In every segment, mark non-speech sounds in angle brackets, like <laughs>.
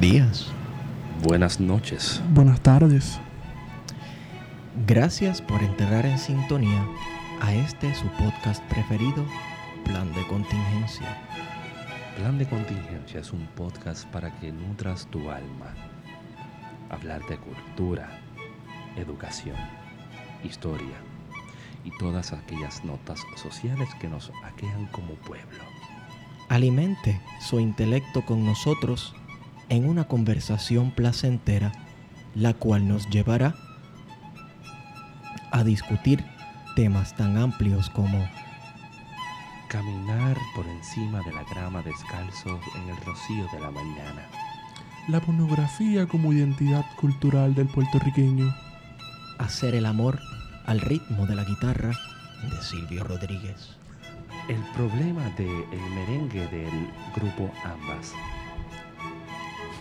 Buenos días. Buenas noches. Buenas tardes. Gracias por entrar en sintonía a este su podcast preferido, Plan de Contingencia. Plan de Contingencia es un podcast para que nutras tu alma. Hablar de cultura, educación, historia y todas aquellas notas sociales que nos aquejan como pueblo. Alimente su intelecto con nosotros en una conversación placentera, la cual nos llevará a discutir temas tan amplios como Caminar por encima de la grama descalzos en el rocío de la mañana. La pornografía como identidad cultural del puertorriqueño. hacer el amor al ritmo de la guitarra de Silvio Rodríguez. El problema del merengue del grupo Ambas.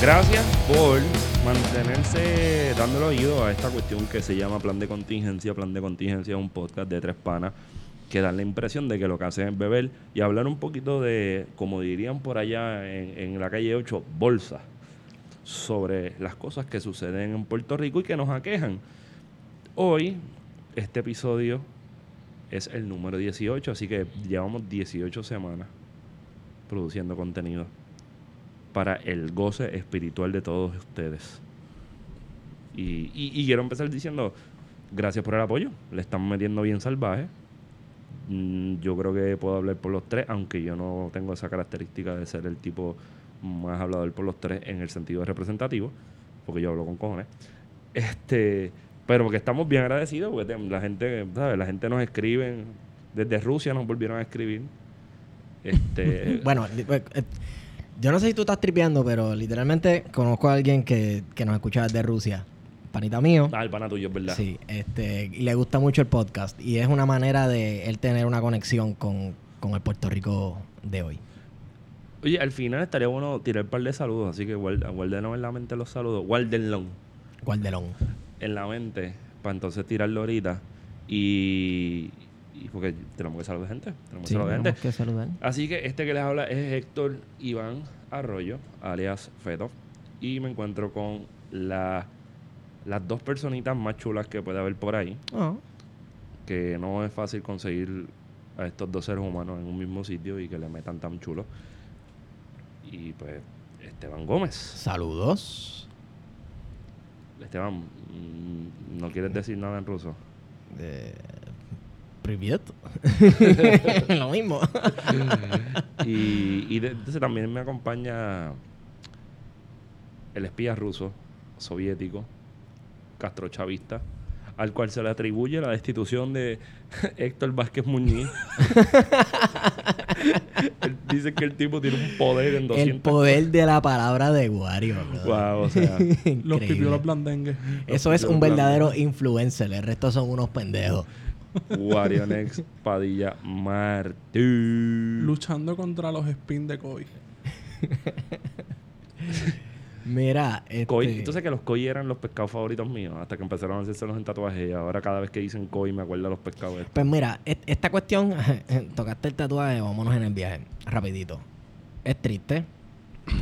Gracias por mantenerse dándole oído a esta cuestión que se llama Plan de Contingencia. Plan de Contingencia es un podcast de tres panas que dan la impresión de que lo que hacen es beber y hablar un poquito de, como dirían por allá en, en la calle 8, bolsa, sobre las cosas que suceden en Puerto Rico y que nos aquejan. Hoy, este episodio es el número 18, así que llevamos 18 semanas produciendo contenido para el goce espiritual de todos ustedes. Y, quiero empezar diciendo, gracias por el apoyo, le estamos metiendo bien salvaje. Mm, Yo creo que puedo hablar por los tres, aunque yo no tengo esa característica de ser el tipo más hablador por los tres en el sentido representativo, porque yo hablo con cojones. Este, pero porque estamos bien agradecidos, porque la gente, ¿sabes? La gente nos escribe, desde Rusia nos volvieron a escribir. Este, <laughs> Bueno, eh, eh, yo no sé si tú estás tripeando, pero literalmente conozco a alguien que, que nos escucha desde Rusia. Panita mío. ah, el pana tuyo, es verdad. Sí, este, y le gusta mucho el podcast. Y es una manera de él tener una conexión con, con el Puerto Rico de hoy. Oye, al final estaría bueno tirar un par de saludos, así que guarda- guárdenos en la mente los saludos. Guárdenlo Guardelón. en la mente para entonces tirarlo ahorita. Y, y porque tenemos que saludar gente. Tenemos que saludar gente. tenemos que saludar. Así que este que les habla es Héctor Iván Arroyo, alias Feto. Y me encuentro con la- las dos personitas más chulas que puede haber por ahí. Oh, Que no es fácil conseguir a estos dos seres humanos en un mismo sitio y que le metan tan chulo. Y pues, Esteban Gómez. saludos. Esteban, mm, ¿no quieres decir nada en ruso? Eh, Privet. <laughs> Lo mismo. <laughs> y, y de- entonces también me acompaña el espía ruso, soviético, castrochavista, al cual se le atribuye la destitución de <laughs> Héctor Vázquez Muñiz. Él dice que el tipo tiene un poder en 200 el poder de la palabra de Wario. Wow, o sea, Los pipiolos blandengues. Eso es un verdadero influencer. El resto son unos pendejos. Warionex <laughs> Padilla Martí. Luchando contra los spin de Koi. <laughs> Mira, este, Koi, entonces que los koi eran los pescados favoritos míos hasta que empezaron a hacérselos en tatuajes y ahora cada vez que dicen koi me acuerdo de los pescados estos. Pues mira, et- esta cuestión, <laughs> tocaste el tatuaje, vámonos en el viaje, rapidito. Es triste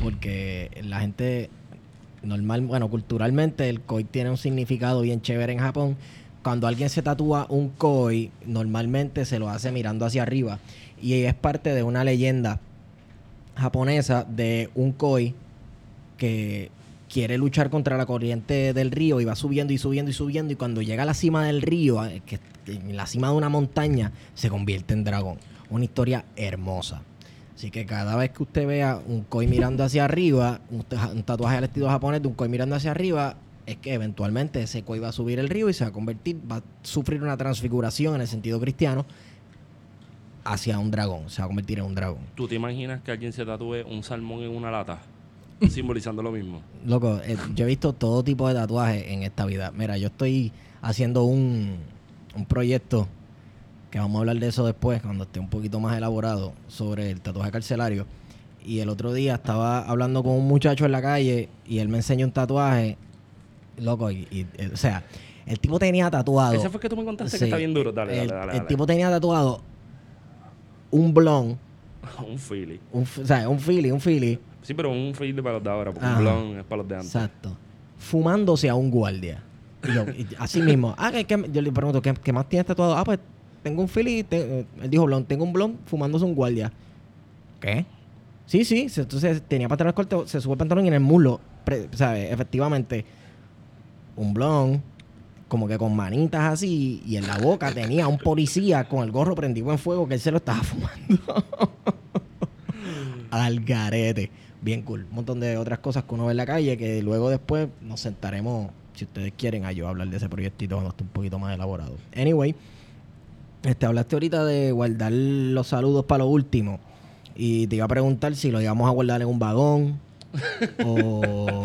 porque la gente normal, bueno, culturalmente el koi tiene un significado bien chévere en Japón. Cuando alguien se tatúa un koi, normalmente se lo hace mirando hacia arriba y es parte de una leyenda japonesa de un koi que quiere luchar contra la corriente del río y va subiendo y subiendo y subiendo y cuando llega a la cima del río, eh, que en la cima de una montaña, se convierte en dragón. Una historia hermosa. Así que cada vez que usted vea un koi mirando hacia arriba, un, ta- un tatuaje al estilo japonés de un koi mirando hacia arriba, es que eventualmente ese koi va a subir el río y se va a convertir, va a sufrir una transfiguración en el sentido cristiano hacia un dragón, se va a convertir en un dragón. ¿Tú te imaginas que alguien se tatúe un salmón en una lata? <laughs> simbolizando lo mismo. Loco, eh, yo he visto todo tipo de tatuajes en esta vida. Mira, yo estoy haciendo un, un proyecto que vamos a hablar de eso después, cuando esté un poquito más elaborado, sobre el tatuaje carcelario. Y el otro día estaba hablando con un muchacho en la calle y él me enseñó un tatuaje, loco, y, y, eh, o sea, el tipo tenía tatuado. Ese fue que tú me contaste Sí, que está bien duro. Dale, el, dale, dale. el tipo tenía tatuado un blon, <laughs> un Philly. un, o sea, un Philly, un Philly, Sí, pero un Philly para los de ahora, porque Ajá. un blond es para los de antes. exacto, fumándose a un guardia. Y yo, y así mismo. Ah, ¿qué- qué- yo le pregunto, ¿qué, qué más tienes tatuado? Ah, pues tengo un Philly, te- eh, él dijo blon, tengo un blon fumándose un guardia. ¿Qué? Sí, sí, entonces tenía pantalones cortos, se sube el pantalón y en el muslo, ¿sabes? Efectivamente, un blon, como que con manitas así, y en la boca tenía un policía con el gorro prendido en fuego que él se lo estaba <laughs> fumando. Al garete. Bien cool. Un montón de otras cosas que uno ve en la calle que luego después nos sentaremos, si ustedes quieren, a yo hablar de ese proyectito cuando esté un poquito más elaborado. Anyway, este, hablaste ahorita de guardar los saludos para lo último. Y te iba a preguntar si lo íbamos a guardar en un vagón. O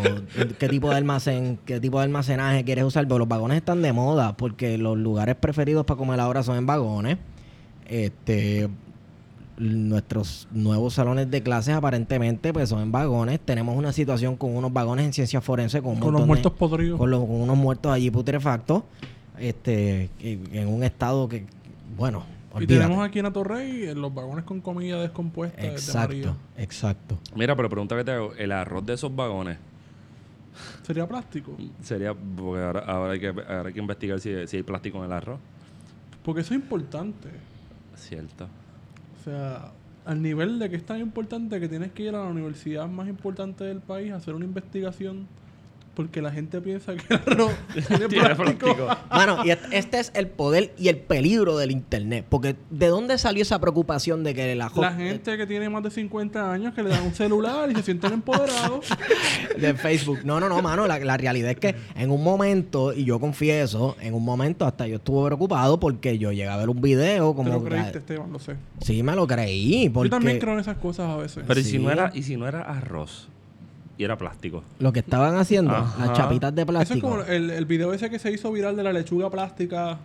qué tipo de almacén, qué tipo de almacenaje quieres usar. Pero los vagones están de moda porque los lugares preferidos para comer ahora son en vagones. Este nuestros nuevos salones de clases aparentemente pues son en vagones. Tenemos una situación con unos vagones en ciencia forense con un Con los de- muertos podridos. con, los- con unos muertos allí putrefactos, este, en un estado que, bueno, Y tenemos aquí en Atorrey en los vagones con comida descompuesta de Exacto, María. exacto. Mira, pero pregunta que te hago. El arroz de esos vagones ¿Sería plástico? sería... Porque ahora, ahora hay, que, ahora hay que investigar si, si hay plástico en el arroz. Porque eso es importante. Cierto. O sea, al nivel de que es tan importante que tienes que ir a la universidad más importante del país a hacer una investigación porque la gente piensa que el arroz <laughs> tiene Tiene plástico. plástico. Mano, y este es el poder y el peligro del internet. Porque ¿de dónde salió esa preocupación de que la, jo- La gente que tiene más de 50 años que le dan un celular y se sienten empoderados. <laughs> de Facebook. No, no, no, mano. La, la realidad es que en un momento, y yo confieso, en un momento hasta yo estuve preocupado porque yo llegué a ver un video Te como... lo que- creíste, Esteban, lo sé. sí, me lo creí. Porque Yo también creo en esas cosas a veces. Pero ¿y, si no era, ¿y si no era arroz? Y era plástico. lo que estaban haciendo, Ajá. las chapitas de Eso es plástico. como el, el video ese que se hizo viral de la lechuga plástica.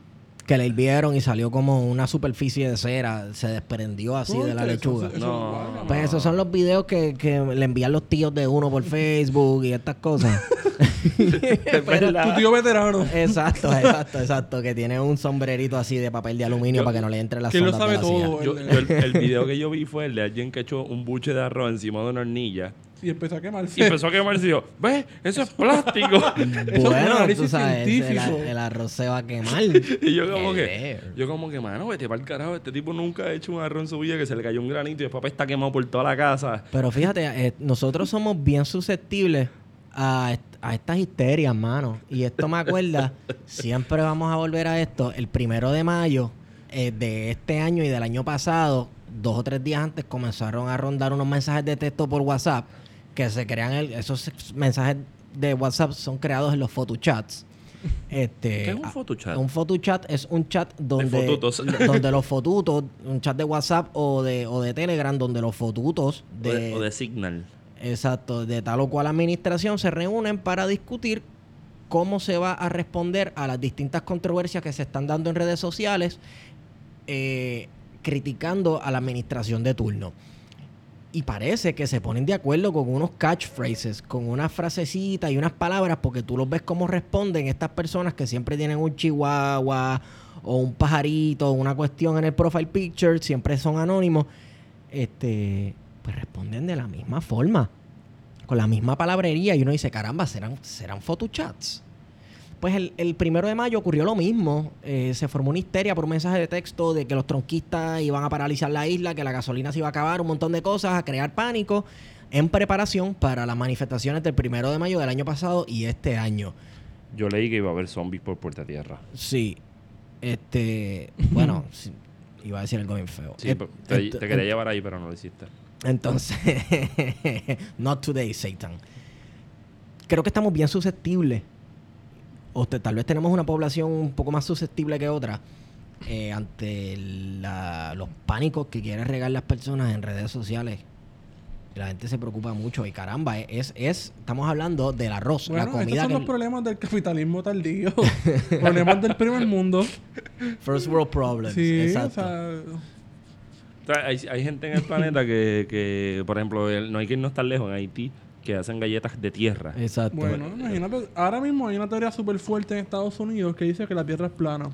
que le hirvieron y salió como una superficie de cera, se desprendió así de la eso- lechuga. eso- No. guácala. Pues esos son los videos que, que le envían los tíos de uno por Facebook y estas cosas. <laughs> Pero- Tu tío veterano. exacto, <laughs> exacto, exacto. Que tiene un sombrerito así de papel de aluminio Yo- para que no le entre las que lo sabe la todo. Yo, el- yo el, el video que yo vi fue el de alguien que echó un buche de arroz encima de una hornilla Y empezó a quemarse. y empezó a quemarse y yo, ¿ves? Eso es plástico. <laughs> Eso es un Bueno, tú sabes, el, científico. el arroz se va a quemar. <laughs> y yo como que, yo como que, mano, vete para el carajo. Este tipo nunca ha hecho un arroz en su vida que se le cayó un granito y después está quemado por toda la casa. Pero fíjate, eh, nosotros somos bien susceptibles a, a estas histerias, mano. Y esto me acuerda, <laughs> siempre vamos a volver a esto, el primero de mayo eh, de este año y del año pasado, dos o tres días antes, comenzaron a rondar unos mensajes de texto por WhatsApp que se crean, el- esos mensajes de WhatsApp son creados en los photochats. <laughs> Este, ¿Qué es un photochat? Un photochat es un chat donde, <laughs> donde los fotutos, un chat de WhatsApp o de, o de Telegram, donde los fotutos O de, de, o de Signal. Exacto, de tal o cual administración se reúnen para discutir cómo se va a responder a las distintas controversias que se están dando en redes sociales, eh, criticando a la administración de turno. Y parece que se ponen de acuerdo con unos catchphrases, con unas frasecitas y unas palabras, porque tú los ves cómo responden estas personas que siempre tienen un chihuahua o un pajarito o una cuestión en el profile picture, siempre son anónimos. Este, pues responden de la misma forma, con la misma palabrería. Y uno dice, caramba, serán, serán photochats. Pues el, el primero de mayo ocurrió lo mismo. Eh, se formó una histeria por un mensaje de texto de que los tronquistas iban a paralizar la isla, que la gasolina se iba a acabar, un montón de cosas, a crear pánico en preparación para las manifestaciones del primero de mayo del año pasado y este año. Yo leí que iba a haber zombies por Puerta Tierra. Sí. Este, <laughs> bueno, sí, iba a decir algo bien feo. Sí, te, quería llevar ahí, pero no lo hiciste. Entonces, <laughs> not today, Satan. Creo que estamos bien susceptibles. O te- tal vez tenemos una población un poco más susceptible que otra eh, ante la- los pánicos que quieren regar las personas en redes sociales. La gente se preocupa mucho y caramba, es, es estamos hablando del arroz, Bueno, la estos comida son que los problemas del capitalismo tardío. <laughs> problemas del primer mundo. first world problems, Sí, exacto. O sea, hay, hay gente en el planeta que, que, por ejemplo, el- no hay que irnos tan lejos en Haití, que hacen galletas de tierra. exacto. Bueno, imagínate, ahora mismo hay una teoría súper fuerte en Estados Unidos que dice que la Tierra es plana.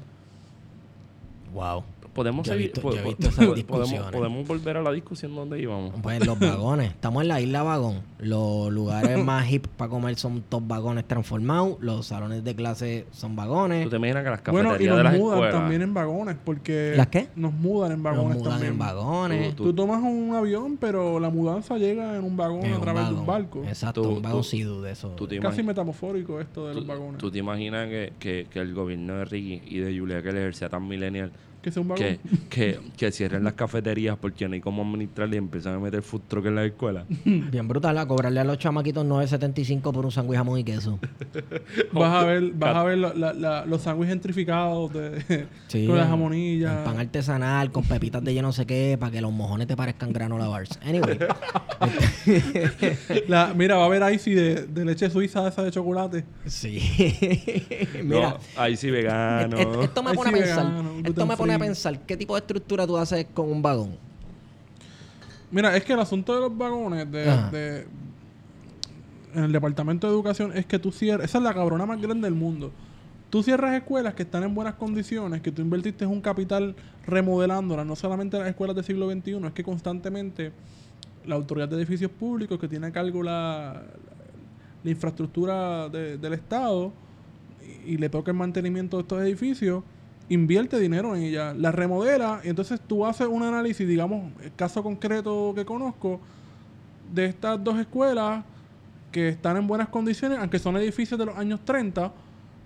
Wow. Podemos seguir, visto- po- po- <laughs> podemos, volver a la discusión donde íbamos. Pues los <laughs> vagones. Estamos en la isla vagón. Los lugares <laughs> más hip para comer son todos vagones transformados. Los salones de clase son vagones. ¿Tú te imaginas que las Bueno, y cafeterías de nos las mudan escuelas... también en vagones porque... ¿Las qué? Nos mudan en Nos vagones mudan también. en vagones. Tú- Tú tomas un avión, pero la mudanza llega en un vagón en a un través de un barco. Exacto, Tú- un vagón tú- Sea-Doo de eso. Casi metamorfórico esto de los ¿Tú, vagones. tú te imaginas que, que, que el gobierno de Ricky y de Julia Keller sea tan millennial que sea un vagón. que, que, que cierren las cafeterías porque no hay cómo administrar y empiezan a meter food truck en la escuela? <laughs> Bien brutal, a cobrarle a los chamaquitos 9.75 por un sándwich jamón y queso. <laughs> Vas a ver, vas a ver la- la- la- los sándwiches gentrificados de, <laughs> Sí, con las jamonillas. pan artesanal, con pepitas de yo no sé qué, para que los mojones te parezcan granola bars. Anyway, La- mira, va a haber Icy de, de leche suiza esa de chocolate. sí. Mira, No, ahí sí vegano. esto me pone a pensar. esto me pone a free. pensar qué tipo de estructura tú haces con un vagón. Mira, es que el asunto de los vagones de, en el departamento de educación es que tú cierras, esa es la cabrona más grande del mundo. Tú cierras escuelas que están en buenas condiciones, que tú invertiste un capital remodelándolas, no solamente las escuelas del siglo XXI, es que constantemente la autoridad de edificios públicos que tiene a cargo la, la infraestructura de- del Estado y, y le toca el mantenimiento de estos edificios, invierte dinero en ella, la remodela y entonces tú haces un análisis, digamos, el caso concreto que conozco, de estas dos escuelas que están en buenas condiciones, aunque son edificios de los años 30,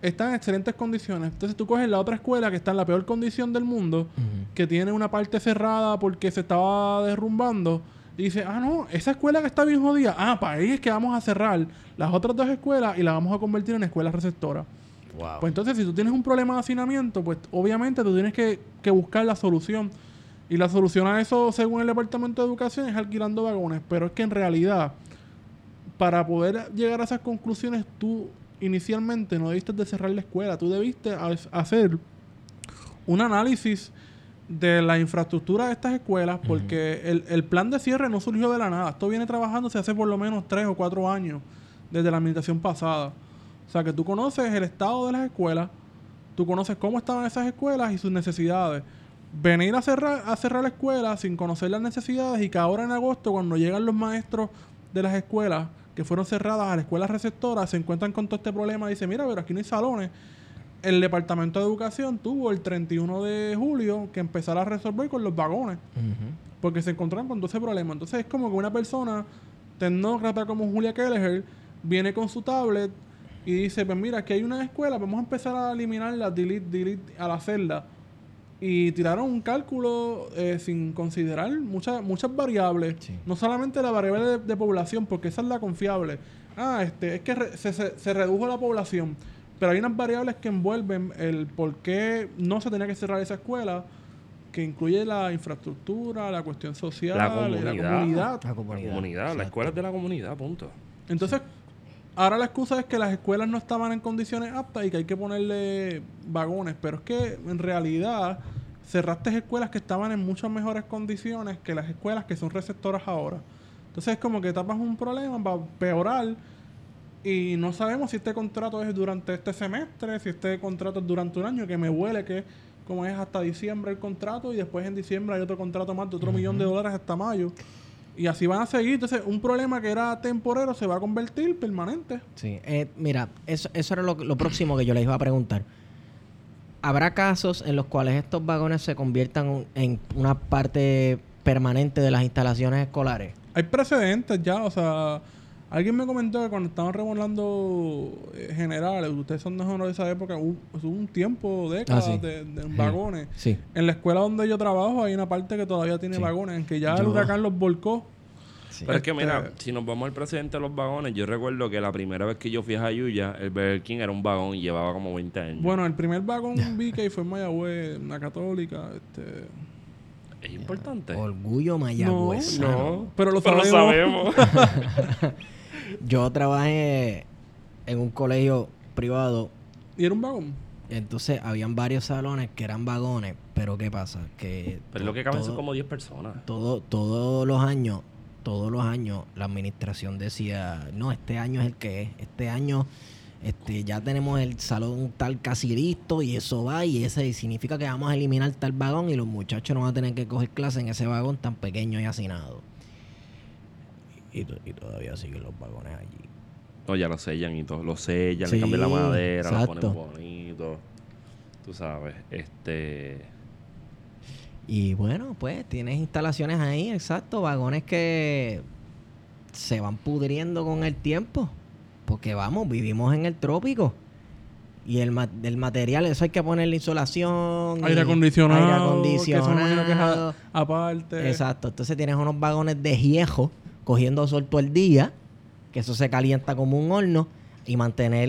están en excelentes condiciones. Entonces tú coges la otra escuela que está en la peor condición del mundo, que tiene una parte cerrada porque se estaba derrumbando, y dices, ah, no, esa escuela que está bien jodida, ah, para ahí es que vamos a cerrar las otras dos escuelas y las vamos a convertir en escuelas receptoras. Wow. Pues entonces, si tú tienes un problema de hacinamiento, pues obviamente tú tienes que, que buscar la solución. Y la solución a eso, según el Departamento de Educación, es alquilando vagones. Pero es que en realidad, para poder llegar a esas conclusiones, tú inicialmente no debiste de cerrar la escuela. Tú debiste ha- hacer un análisis de la infraestructura de estas escuelas, porque el, el plan de cierre no surgió de la nada. Esto viene trabajándose hace por lo menos tres o cuatro años, desde la administración pasada. O sea, que tú conoces el estado de las escuelas, tú conoces cómo estaban esas escuelas y sus necesidades. Venir a cerrar, a cerrar la escuela sin conocer las necesidades y que ahora en agosto, cuando llegan los maestros de las escuelas que fueron cerradas a las escuelas receptoras, se encuentran con todo este problema y dicen, mira, pero aquí no hay salones. El Departamento de Educación tuvo el 31 de julio que empezar a resolver con los vagones porque se encontraron con todo ese problema. Entonces es como que una persona tecnócrata como Julia Kelleher viene con su tablet y dice, pues mira, aquí hay una escuela, vamos a empezar a eliminar la delete, delete a la celda. Y tiraron un cálculo eh, sin considerar muchas muchas variables. Sí. No solamente la variable de, de población, porque esa es la confiable. Ah, este, es que re- se, se- se redujo la población. Pero hay unas variables que envuelven el por qué no se tenía que cerrar esa escuela, que incluye la infraestructura, la cuestión social, La y comunidad. la comunidad. La La comunidad. la escuela es de la comunidad, punto. Entonces, ahora la excusa es que las escuelas no estaban en condiciones aptas y que hay que ponerle vagones. Pero es que en realidad cerraste escuelas que estaban en muchas mejores condiciones que las escuelas que son receptoras ahora. Entonces es como que tapas un problema, va a empeorar y no sabemos si este contrato es durante este semestre, si este contrato es durante un año, que me huele que como es hasta diciembre el contrato y después en diciembre hay otro contrato más de otro millón de dólares hasta mayo. Y así van a seguir. Entonces, un problema que era temporero se va a convertir permanente. Sí, eh, mira, eso, eso era lo, lo próximo que yo les iba a preguntar. ¿Habrá casos en los cuales estos vagones se conviertan en una parte permanente de las instalaciones escolares? Hay precedentes ya, o sea, alguien me comentó que cuando estaban remolando eh, generales, ustedes son de de esa época, hubo, hubo un tiempo, décadas Ah, sí. de, de Sí. vagones. Sí. En la escuela donde yo trabajo hay una parte que todavía tiene Sí. vagones, en que ya el huracán los volcó. Sí. Pero es que Este- mira, si nos vamos al precedente de los vagones, yo recuerdo que la primera vez que yo fui a Jayuya, el Burger King era un vagón y llevaba como 20 años. Bueno, el primer vagón BK fue en Mayagüez, una católica. Este... es importante. Orgullo mayagüez. No, Pero lo pero sabemos. sabemos. <laughs> <laughs> Yo trabajé en un colegio privado ¿Y era un vagón? Entonces, habían varios salones que eran vagones, pero ¿qué pasa? Que pero lo que caben son como 10 personas. todo, todos los años, todos los años, la administración decía, no, este año es el que es, este año este, ya tenemos el salón tal casi listo y eso va y ese significa que vamos a eliminar tal vagón y los muchachos no van a tener que coger clase en ese vagón tan pequeño y hacinado. Y, to- y todavía siguen los vagones allí. No, ya lo sellan y todo. Lo sellan, le cambian la madera, lo exacto. ponen bonito. Tú sabes, este... Y bueno, pues tienes instalaciones ahí, exacto, vagones que se van pudriendo con el tiempo. Porque vamos, vivimos en el trópico. Y el, ma- el material, eso hay que ponerle insolación. Aire acondicionado. Aire Que eso que es acondicionado. a- aparte. Exacto. Entonces tienes unos vagones de viejo cogiendo sol todo el día, que eso se calienta como un horno. Y mantener,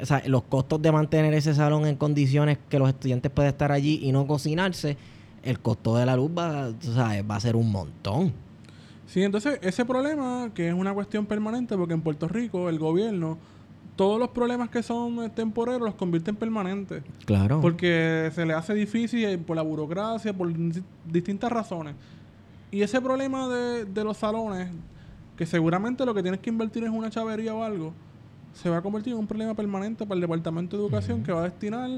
o sea, los costos de mantener ese salón en condiciones que los estudiantes pueden estar allí y no cocinarse, el costo de la luz va, tú sabes, va a ser un montón. Sí, entonces ese problema, que es una cuestión permanente, porque en Puerto Rico el gobierno, todos los problemas que son eh, temporeros los convierte en permanentes. Claro. Porque se le hace difícil eh, por la burocracia, por dis- distintas razones. Y ese problema de, de los salones, que seguramente lo que tienes que invertir es una chavería o algo, se va a convertir en un problema permanente para el Departamento de Educación que va a destinar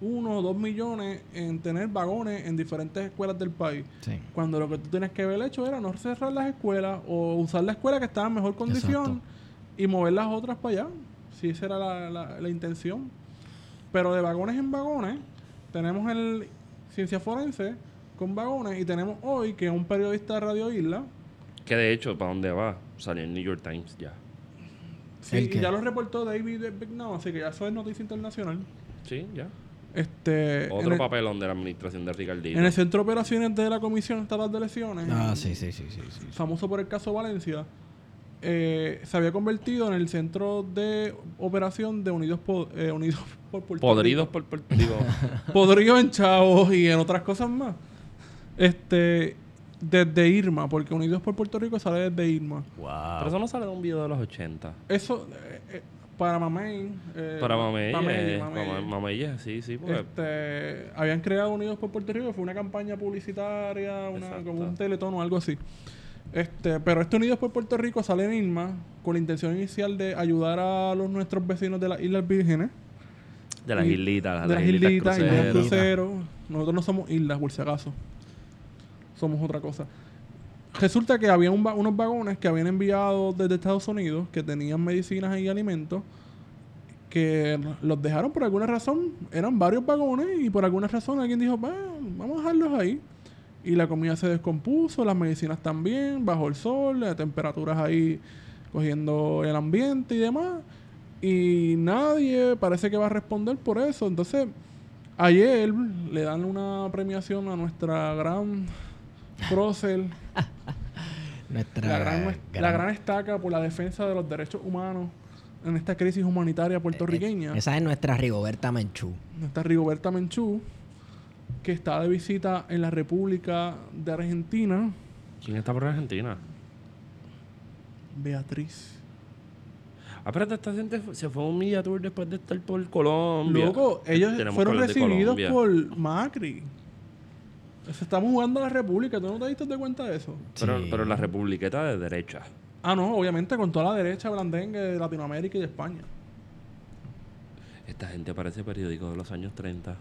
uno o dos millones en tener vagones en diferentes escuelas del país. Sí. Cuando lo que tú tienes que haber hecho era no cerrar las escuelas o usar la escuela que estaba en mejor condición Exacto. y mover las otras para allá. Si esa era la, la- la intención. Pero de vagones en vagones, tenemos el Ciencia Forense con vagones y tenemos hoy que un periodista de Radio Isla, Que de hecho, ¿para dónde va? Salió en New York Times ya. sí, ¿El y ya lo reportó David Bignam, así que ya eso es noticia internacional. Sí, ya. Este, Otro el- papelón de la administración de Ricardito. En el Centro de Operaciones de la Comisión Estatal de Elecciones, Ah, sí, sí, sí, sí, sí. famoso por el caso Valencia, eh, se había convertido en el centro de operación de Unidos, Po- eh, Unidos <laughs> por Puerto Podridos por Puerto Rico. <laughs> Rico. Podrido en Chavos y en otras cosas más. Este, desde Irma, porque Unidos por Puerto Rico sale desde Irma. Pero eso no sale de un video de los 80. Eso, eh, eh, para Mamey. eh, Para Mamey. Mamey, eh, Mamey. Sí, sí. Porque Este, habían creado Unidos por Puerto Rico, fue una campaña publicitaria, una, como un teletón o algo así. Este, pero este Unidos por Puerto Rico sale en Irma con la intención inicial de ayudar a los nuestros vecinos de las Islas Vírgenes, de las islitas, de las islitas, islas cruceras. cruceros. Nosotros no somos islas, por si acaso. Somos otra cosa. Resulta que había un unos vagones que habían enviado desde Estados Unidos que tenían medicinas y alimentos que los dejaron por alguna razón. Eran varios vagones y por alguna razón alguien dijo, "Va, vamos a dejarlos ahí. Y la comida se descompuso, las medicinas también, bajo el sol, las temperaturas ahí cogiendo el ambiente y demás. Y nadie parece que va a responder por eso. Entonces, ayer le dan una premiación a nuestra gran prócer, <laughs> Nuestra la gran, la gran- gran estaca por la defensa de los derechos humanos en esta crisis humanitaria puertorriqueña. Esa es nuestra Rigoberta Menchú. Nuestra Rigoberta Menchú, que está de visita en la República de Argentina. ¿Quién está por Argentina? Beatriz. Ah, pero esta gente se fue a un media tour después de estar por Colombia. Loco, ellos Tenemos fueron recibidos por Macri. Se estamos jugando a la República. ¿Tú no te diste de cuenta de eso? Pero, Sí. pero la republiqueta de derecha. Ah, no, obviamente con toda la derecha blandengue de Latinoamérica y de España. Esta gente parece periódico de los años 30.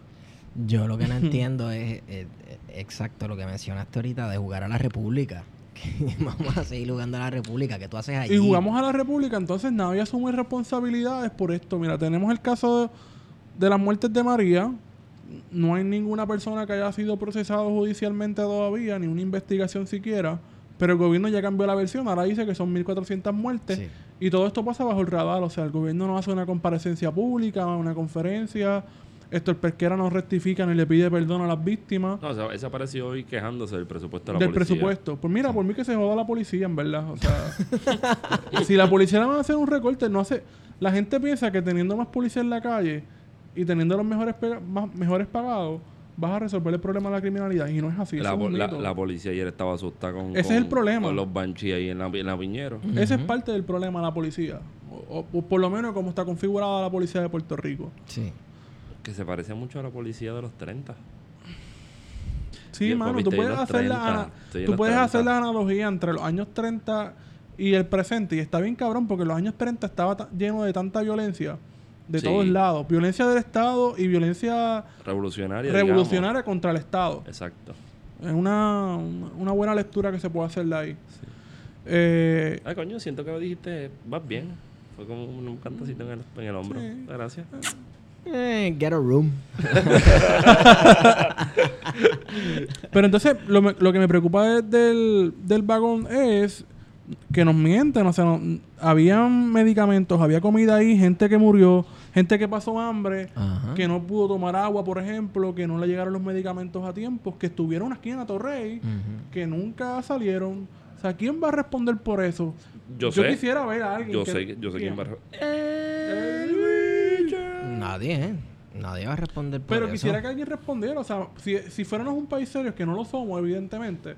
Yo lo que no entiendo es, <laughs> eh, eh, exacto lo que mencionaste ahorita de jugar a la República. <laughs> Vamos a seguir jugando a la República. que tú haces allí? Y jugamos a la República, entonces nadie asume responsabilidades por esto. Mira, tenemos el caso de, de las muertes de María. No hay ninguna persona que haya sido procesado judicialmente todavía, ni una investigación siquiera. Pero el gobierno ya cambió la versión. Ahora dice que son 1.400 muertes. Sí. Y todo esto pasa bajo el radar. O sea, el gobierno no hace una comparecencia pública, una conferencia. Héctor Pesquera no rectifica ni le pide perdón a las víctimas No, o sea, ese apareció hoy quejándose del presupuesto de la del policía. presupuesto. Pues mira, por mí que se joda la policía, en verdad. O sea, <laughs> si la policía le van a hacer un recorte, no hace. La gente piensa que teniendo más policía en la calle y teniendo los mejores, más, mejores pagados, vas a resolver el problema de la criminalidad. Y no es así. La, es la- la policía ayer estaba asustada con, Ese es con- el problema. con los banshee ahí en la, en la Piñero. Ese es parte del problema de la policía. O, o- o por lo menos como está configurada la policía de Puerto Rico. Sí. Que se parece mucho a la policía de los 30. Sí, mano, tú puedes, hacer la, 30, ana- estoy en tú puedes 30. hacer la analogía entre los años 30 y el presente. Y está bien cabrón porque los años 30 estaba ta- lleno de tanta violencia de Sí. todos lados. Violencia del Estado y violencia Revolucionaria. revolucionaria contra el Estado. Exacto. Es una, una- buena lectura que se puede hacer de ahí. Eh, Ay, coño, siento que lo dijiste, vas bien. Fue como un cantacito en el, en el hombro. Sí. Gracias. Eh, get a room. <laughs> Pero entonces, lo, me- lo que me preocupa de- del, del vagón es que nos mienten. O sea, no- habían medicamentos, había comida ahí, gente que murió, gente que pasó hambre, Ajá. que no pudo tomar agua, por ejemplo, que no le llegaron los medicamentos a tiempo, que estuvieron aquí en Atorrey, Ujú. que nunca salieron. O sea, ¿quién va a responder por eso? Yo sé. quisiera ver a alguien. Yo que- sé, yo sé quién va a... Nadie, ¿eh? Nadie va a responder por Pero eso. quisiera que alguien respondiera. O sea, si, si fuéramos un país serio, que no lo somos, evidentemente,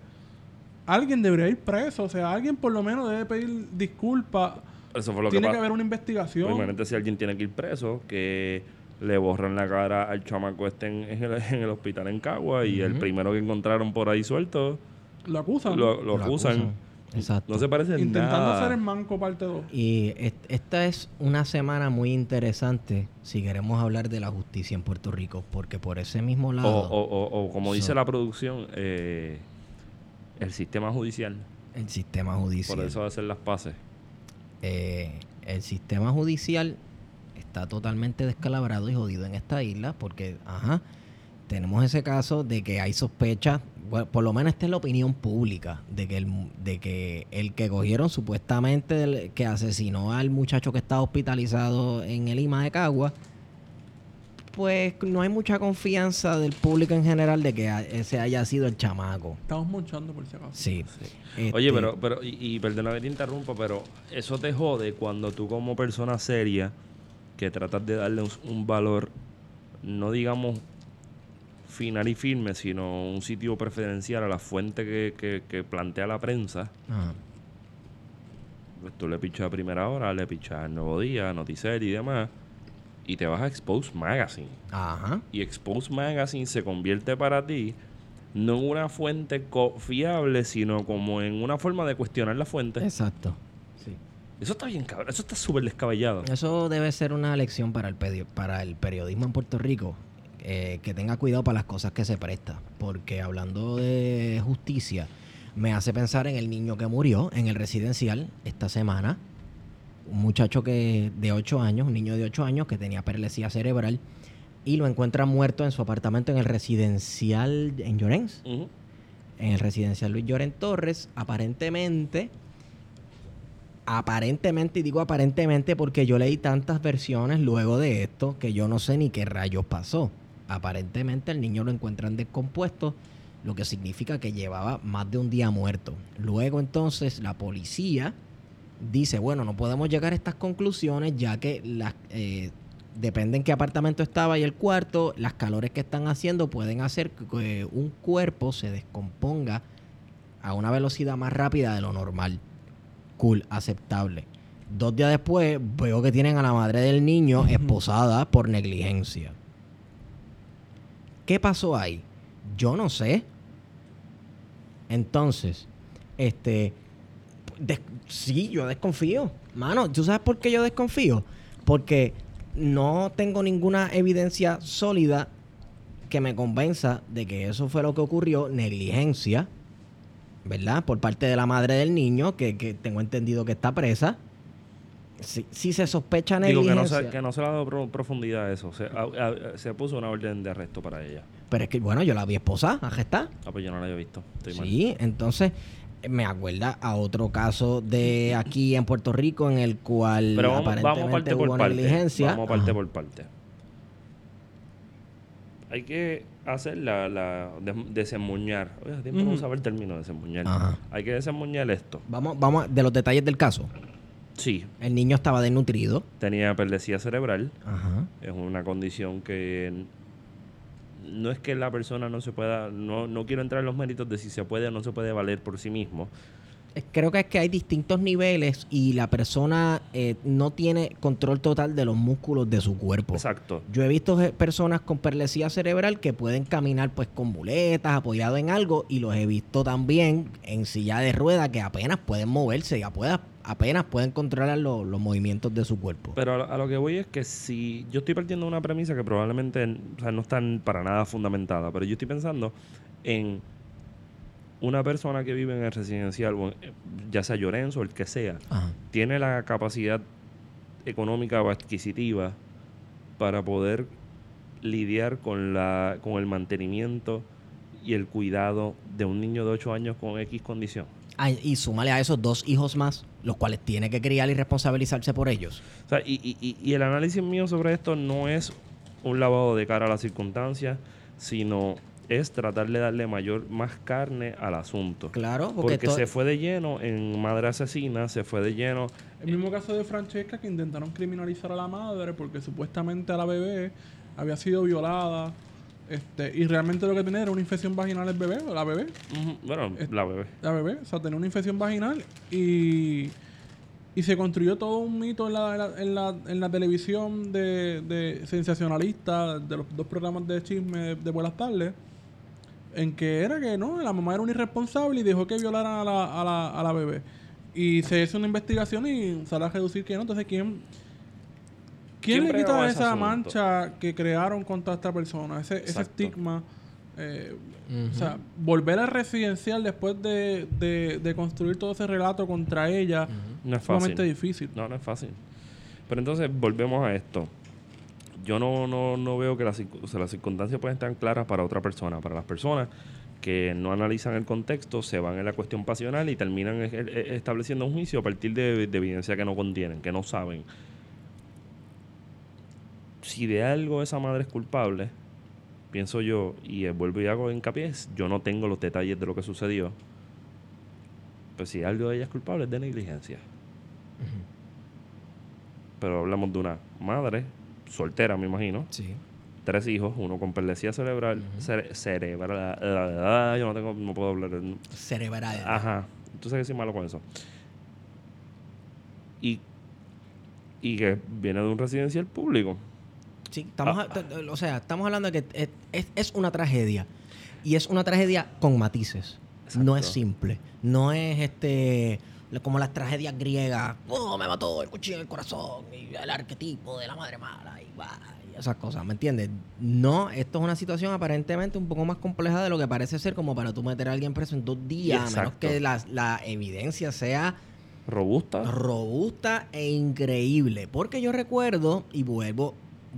alguien debería ir preso. O sea, alguien por lo menos debe pedir disculpas. Eso fue lo Tiene que que haber una investigación. Pues imagínate si alguien tiene que ir preso, que le borran la cara al chamaco este en, en el, en el hospital en Cagua y el primero que encontraron por ahí suelto Lo acusan. lo, lo Lo acusan. acusan. Exacto. No se parece en Intentando nada. hacer el manco parte 2. Y est- esta es una semana muy interesante si queremos hablar de la justicia en Puerto Rico, porque por ese mismo O, lado, o, o, o como dice So- la producción, eh, el sistema judicial. el sistema judicial. Por eso hacer las paces. eh, el sistema judicial está totalmente descalabrado y jodido en esta isla porque, ajá, tenemos ese caso de que hay sospechas, bueno, por lo menos esta es la opinión pública, de que el, de que, el que cogieron supuestamente que asesinó al muchacho que estaba hospitalizado en el IMA de Cagua, pues no hay mucha confianza del público en general de que ese haya sido el chamaco. Estamos monchando por si acaso. Sí. Oye, Este, pero, pero y, y perdona que te interrumpa, pero eso te jode cuando tú como persona seria que tratas de darle un, un valor, no digamos final y firme, sino un sitio preferencial a la fuente que, que, que plantea la prensa, ajá. pues tú le pichas a primera hora, le pichas al nuevo día, Noticerio y demás, y te vas a Expose Magazine. Ajá. Y Expose Magazine se convierte para ti no en una fuente confiable, sino como en una forma de cuestionar la fuente. Exacto. Sí. Eso está bien cabrón, eso está súper descabellado. Eso debe ser una lección para el, pedi- para el periodismo en Puerto Rico. eh, que tenga cuidado para las cosas que se presta. Porque hablando de justicia, me hace pensar en el niño que murió en el residencial esta semana. Un muchacho que de 8 años, un niño de 8 años que tenía paralesía cerebral y lo encuentra muerto en su apartamento en el residencial en Llorens en el residencial Luis Lloren Torres, aparentemente, aparentemente, y digo aparentemente porque yo leí tantas versiones luego de esto que yo no sé ni qué rayos pasó. Aparentemente el niño lo encuentran descompuesto, lo que significa que llevaba más de un día muerto. Luego entonces la policía dice, bueno, no podemos llegar a estas conclusiones ya que las... eh, Depende en qué apartamento estaba y el cuarto, las calores que están haciendo pueden hacer que un cuerpo se descomponga a una velocidad más rápida de lo normal. Cool, aceptable. Dos días después veo que tienen a la madre del niño esposada por negligencia. ¿Qué pasó ahí? Yo no sé. Entonces, este, sí, yo desconfío. Mano, ¿tú sabes por qué yo desconfío? Porque no tengo ninguna evidencia sólida que me convenza de que eso fue lo que ocurrió, negligencia, ¿verdad? Por parte de la madre del niño, que, que tengo entendido que está presa. Si, si se sospecha Digo que no, negligencia. se, que no se le ha dado pro- profundidad a eso. Se, a- a- se puso una orden de arresto para ella. Pero es que, bueno, yo la vi esposada, está. Ah, pues yo no la había visto. Estoy mal. Sí, entonces me acuerda a otro caso de aquí en Puerto Rico en el cual Pero vamos, aparentemente vamos parte hubo por parte. negligencia. Vamos parte Ajá. por parte. hay que hacer la, la des- desemmuñar. Oye, tiempo no usaba el término desemmuñar. Ajá. Hay que desemmuñar esto. Vamos, vamos a- de los detalles del caso. Sí, El niño estaba desnutrido. tenía perlesía cerebral. Ajá. Es una condición que no es que la persona no se pueda, no, no quiero entrar en los méritos de si se puede o no se puede valer por sí mismo. Eh, Creo que es que hay distintos niveles y la persona eh, no tiene control total de los músculos de su cuerpo. Exacto. Yo he visto je- personas con perlesía cerebral que pueden caminar pues con muletas, apoyado en algo, y los he visto también en silla de ruedas que apenas pueden moverse y apenas, apenas pueden controlar lo- los movimientos de su cuerpo. Pero a lo, a lo que voy es que si yo estoy partiendo de una premisa que probablemente o sea, no está para nada fundamentada, pero yo estoy pensando en una persona que vive en el residencial, en- ya sea Llorenzo o el que sea, Ajá. tiene la capacidad económica o adquisitiva para poder lidiar con la con el mantenimiento y el cuidado de un niño de 8 años con X condición. Ah, y súmale a esos dos hijos más, los cuales tiene que criar y responsabilizarse por ellos. O sea, y- y- y el análisis mío sobre esto no es un lavado de cara a las circunstancias, sino es tratar de darle mayor, más carne al asunto. Claro, porque, Porque se fue de lleno en Madre Asesina, se fue de lleno El mismo caso de Francesca que intentaron criminalizar a la madre porque supuestamente a la bebé había sido violada este y realmente lo que tenía era una infección vaginal el bebé, la bebé, Bueno, Es- la bebé. la bebé, o sea, tenía una infección vaginal y, y se construyó todo un mito en la, en la, en la, en la televisión de, de sensacionalista de los dos programas de chisme de, de Buenas tardes en que era que no, la mamá era una irresponsable y dejó que violaran a la, a la, a la bebé. Y se hizo una investigación y sale a reducir que no. Entonces, ¿quién, quién ¿Quién le quita esa asunto? mancha que crearon contra esta persona? Ese, ese estigma. eh. O sea, volver al residencial después de, de, de construir todo ese relato contra ella No es es sumamente fácil. difícil. No, no es fácil. Pero entonces volvemos a esto. Yo no, no, no veo que las, circu- o sea, las circunstancias pueden estar claras para otra persona. Para las personas que no analizan el contexto, se van en la cuestión pasional y terminan e- e- estableciendo un juicio a partir de, de evidencia que no contienen, que no saben. Si de algo esa madre es culpable, pienso yo, y eh, vuelvo y hago hincapié, yo no tengo los detalles de lo que sucedió. Pues si algo de ella es culpable es de negligencia. Pero hablamos de una madre soltera, me imagino, Sí. tres hijos, uno con perlesía cerebral, cere- cerebral, ah, yo no tengo, no puedo hablar. Cerebral. Ajá, tú sabes que soy malo con eso. Y, y que viene de un residencial público. Sí, estamos, a- t- o sea, estamos hablando de que es, es- una tragedia. Y es una tragedia con matices. No es simple. No es este como las tragedias griegas. Oh, me mató el cuchillo en el corazón. Y el arquetipo de la madre mala. Y, va, y esas cosas, ¿me entiendes? No, esto es una situación aparentemente un poco más compleja de lo que parece ser como para tú meter a alguien preso en dos días. A menos que la, la evidencia sea Robusta. robusta e increíble. Porque yo recuerdo, y vuelvo,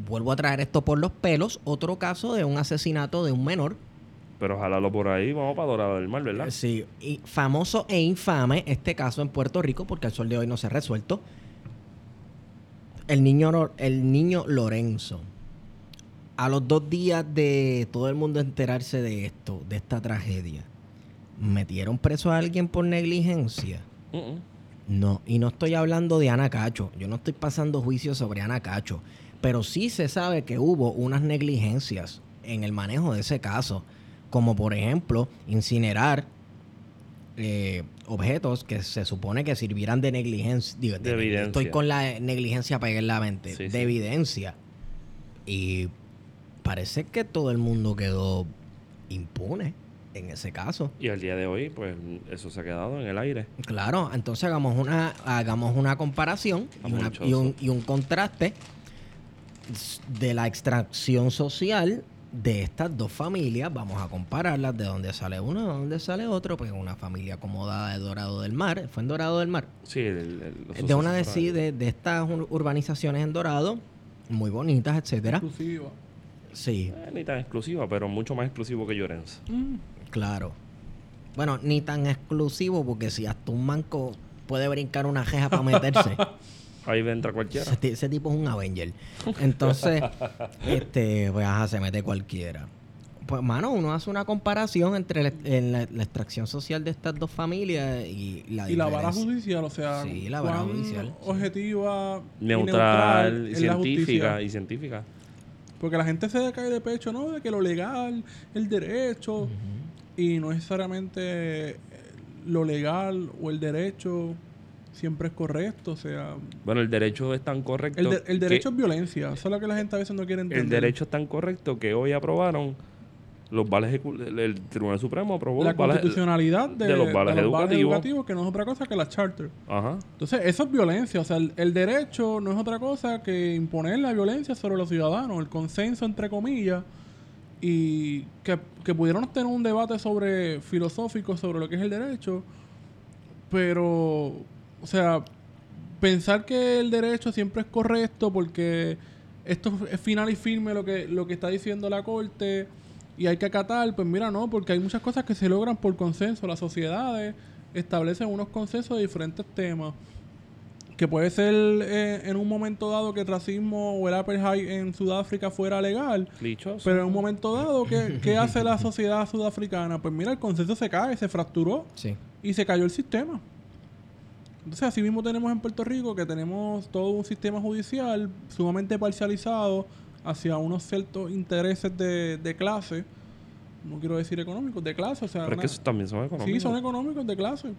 vuelvo a traer esto por los pelos, otro caso de un asesinato de un menor. Pero jalalo por ahí, vamos para Dorado del Mar, ¿verdad? Sí, y famoso e infame este caso en Puerto Rico, porque al sol de hoy no se ha resuelto. El niño, el niño Lorenzo. A los dos días de todo el mundo enterarse de esto, de esta tragedia, ¿metieron preso a alguien por negligencia? No, y no estoy hablando de Ana Cacho. Yo no estoy pasando juicio sobre Ana Cacho. Pero sí se sabe que hubo unas negligencias en el manejo de ese caso. Como por ejemplo, incinerar eh, objetos que se supone que sirvieran de negligencia. digo, De evidencia. Estoy con la negligencia pegada en la mente. Sí, de sí. evidencia. Y parece que todo el mundo quedó impune en ese caso. Y al día de hoy, pues eso se ha quedado en el aire. Claro, entonces hagamos una, hagamos una comparación y, una- y un, y un contraste de la extracción social de estas dos familias. Vamos a compararlas de dónde sale uno, de dónde sale otro, pues una familia acomodada de Dorado del Mar, fue en Dorado del Mar, Sí, el- de una de, sí, estas ur- urbanizaciones en Dorado, muy bonitas, etcétera. Exclusiva. Sí, Eh, ni tan exclusiva, pero mucho más exclusivo que Llorens. Mm. claro. Bueno, ni tan exclusivo porque si hasta un manco puede brincar una jeja para meterse. <laughs> Ahí entra cualquiera. Ese, ti- ese tipo es un Avenger. Entonces, <laughs> este, pues ajá, se mete cualquiera. Pues, mano, uno hace una comparación entre la, en la- la extracción social de estas dos familias y la Y la vara judicial, o sea, Sí, la vara judicial, sí. objetiva, y Neutral, científica y científica. Porque la gente se cae de pecho, ¿no? De que lo legal, el derecho, y no necesariamente lo legal o el derecho siempre es correcto, o sea, Bueno, el derecho es tan correcto. el, de- derecho es violencia, eso es lo que la gente a veces no quiere entender. el derecho es tan correcto que hoy aprobaron los vales el, Tribunal Supremo aprobó la los vales constitucionalidad de, de los vales educativos. educativos, que no es otra cosa que la charter. Ajá. Entonces, eso es violencia. O sea, el, el derecho no es otra cosa que imponer la violencia sobre los ciudadanos, el consenso, entre comillas, y que, que pudiéramos tener un debate sobre filosófico sobre lo que es el derecho, pero, o sea, pensar que el derecho siempre es correcto porque esto es final y firme lo que, lo que está diciendo la corte y hay que acatar, pues mira, no, porque hay muchas cosas que se logran por consenso. Las sociedades establecen unos consensos de diferentes temas. Que puede ser eh, en un momento dado que el racismo o el apartheid en Sudáfrica fuera legal, Dichoso. pero en un momento dado, ¿qué, qué hace la sociedad sudafricana? Pues mira, el consenso se cae, se fracturó Sí. y se cayó el sistema. Entonces, así mismo tenemos en Puerto Rico que tenemos todo un sistema judicial sumamente parcializado hacia unos ciertos intereses de, de clase, no quiero decir económicos, de clase, o sea, Pero es que también son económicos. Sí, son económicos de clase.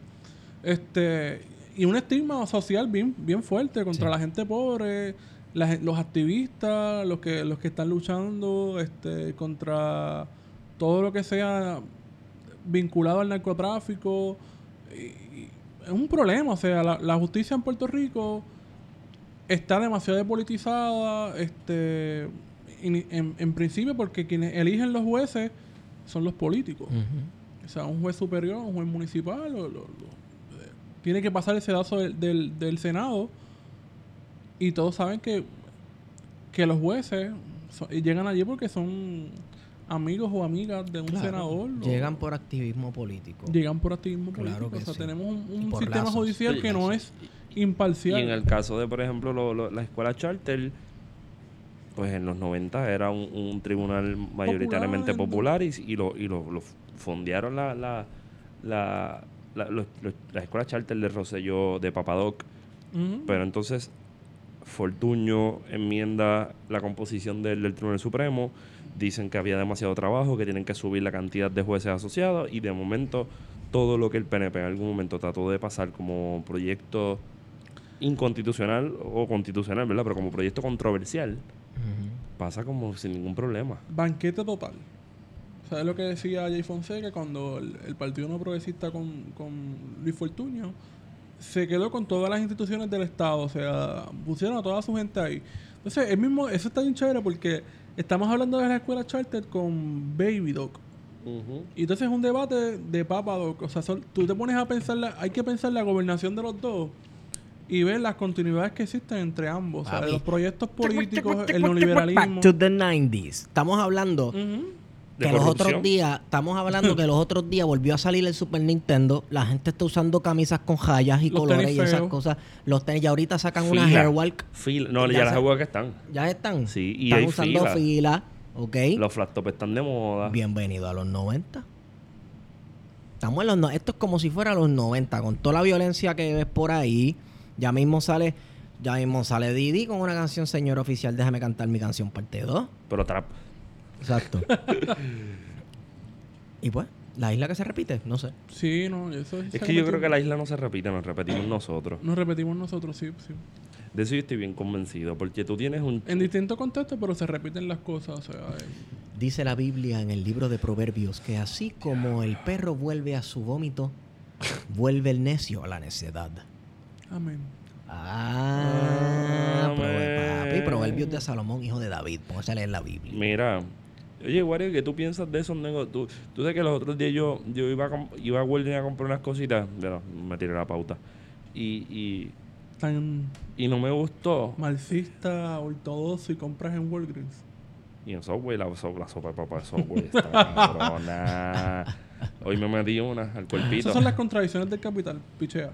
Este, y un estigma social bien, bien fuerte contra Sí. la gente pobre, la los activistas, los que, los que están luchando este, contra todo lo que sea vinculado al narcotráfico. Y es un problema, o sea, la, la justicia en Puerto Rico está demasiado politizada, este, en, en- en principio porque quienes eligen los jueces son los políticos. O sea, un juez superior, un juez municipal, lo- lo- lo- eh, tiene que pasar el sedazo del, del, del Senado. Y todos saben que, que los jueces so- llegan allí porque son amigos o amigas de un Claro. senador. o- Llegan por activismo político. llegan por activismo Claro político. que o sea, sí. tenemos un, Y sistema lazos. judicial que no es Y imparcial. en el caso de, por ejemplo, lo- lo- la escuela charter, pues en los 90 era un, un tribunal mayoritariamente Popular, popular, y, y lo, y lo, lo fondearon la, la, la, la, los- los- la escuela charter de Rosselló, de Papadoc. Pero entonces Fortuño enmienda la composición del, del Tribunal Supremo, dicen que había demasiado trabajo, que tienen que subir la cantidad de jueces asociados y de momento todo lo que el PNP en algún momento trató de pasar como proyecto inconstitucional o constitucional, ¿verdad? Pero como proyecto controversial, pasa como sin ningún problema. banquete total. ¿Sabes lo que decía Jay Fonseca cuando el, el Partido No Progresista con, con Luis Fortuño se quedó con todas las instituciones del Estado? O sea, pusieron a toda su gente ahí. Entonces, el mismo, eso está bien chévere porque estamos hablando de la escuela charter con Baby Doc. Y entonces es un debate de Papa Doc. O sea, son- tú te pones a pensar, la- hay que pensar la gobernación de los dos y ver las continuidades que existen entre ambos. O sea, los proyectos políticos, el neoliberalismo. Back to the 90s. Estamos hablando. De que los otros días, estamos hablando que los otros días volvió a salir el Super Nintendo. La gente está usando camisas con rayas y Los colores y esas cosas. Los tenis ya ahorita sacan una Fila. Hairwalk. Fila. No, Ya ya las que están. Ya están. Sí, y están hay usando fila. fila. ¿Ok? Los flat top están de moda. Bienvenido a los 90. Estamos en los no- Esto es como si fuera los 90, con toda la violencia que ves por ahí. Ya mismo sale, ya mismo sale Didi con una canción, señor oficial, déjame cantar mi canción parte 2. Pero trap. Exacto. <laughs> y pues, la isla que se repite, no sé. Sí, no, eso Es que yo creo que la isla no se repite, nos repetimos <clears throat> nosotros. Nos repetimos nosotros, sí, sí. De eso yo estoy bien convencido, porque tú tienes un... En distintos contextos, pero se repiten las cosas. O sea, eh, Dice la Biblia en el libro de Proverbios que así como el perro vuelve a su vómito, vuelve el necio a la necedad. amén. Ah, papi, Amén. Proverbios de Salomón, hijo de David. Póngase a leer la Biblia. Mira, oye, Wario, ¿qué tú piensas de esos negocios? Tú, tú sabes que los otros días yo, yo iba, a, iba a Walgreens a comprar unas cositas, bueno, me tiré la pauta, y, y, Tan y no me gustó. marxista, ortodoxo y compras en Walgreens. Y en Subway, la, so- la sopa de papa de Subway está cabrona. <laughs> Hoy me metí una al cuerpito. Esas son las contradicciones del capital, pichea.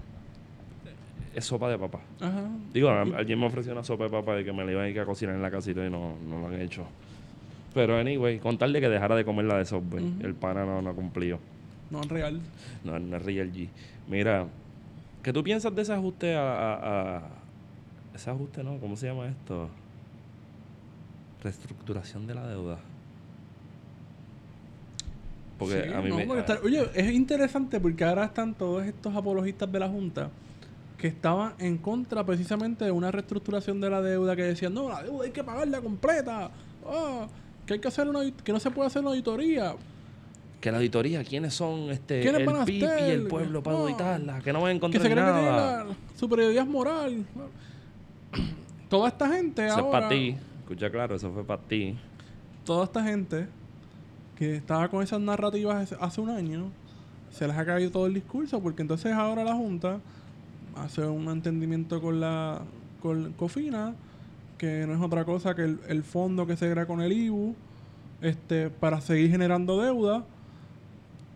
es sopa de papa. Ajá. Digo, alguien me ofreció una sopa de papa de que me la iban a ir a cocinar en la casita y no, no lo han hecho. Pero anyway, contarle que dejara de comer la de Subway. Ujú. El pana no, no cumplió. No es real. No, no es Real G. Mira, ¿qué tú piensas de ese ajuste a, a- a- Ese ajuste, ¿no? ¿Cómo se llama esto? Reestructuración de la deuda. Porque Sí, a mí no, me... porque está- oye, es interesante porque ahora están todos estos apologistas de la Junta que estaban en contra precisamente de una reestructuración de la deuda que decían, no, la deuda hay que pagarla completa. Ah, que hay que hacer una que no se puede hacer una auditoría. Que la auditoría, ¿quiénes son este, ¿Quiénes el PIB y el pueblo para Ah. auditarla? Que no van a Que encontrar se cree que tiene nada. la superioridad moral. Toda esta gente Eso es para ti. Escucha claro, eso fue para ti. toda esta gente que estaba con esas narrativas hace- hace un año, se les ha caído todo el discurso, porque entonces ahora la Junta hace un entendimiento con la con Cofina, que no es otra cosa que el, el fondo que se crea con el IBU, este, para seguir generando deuda.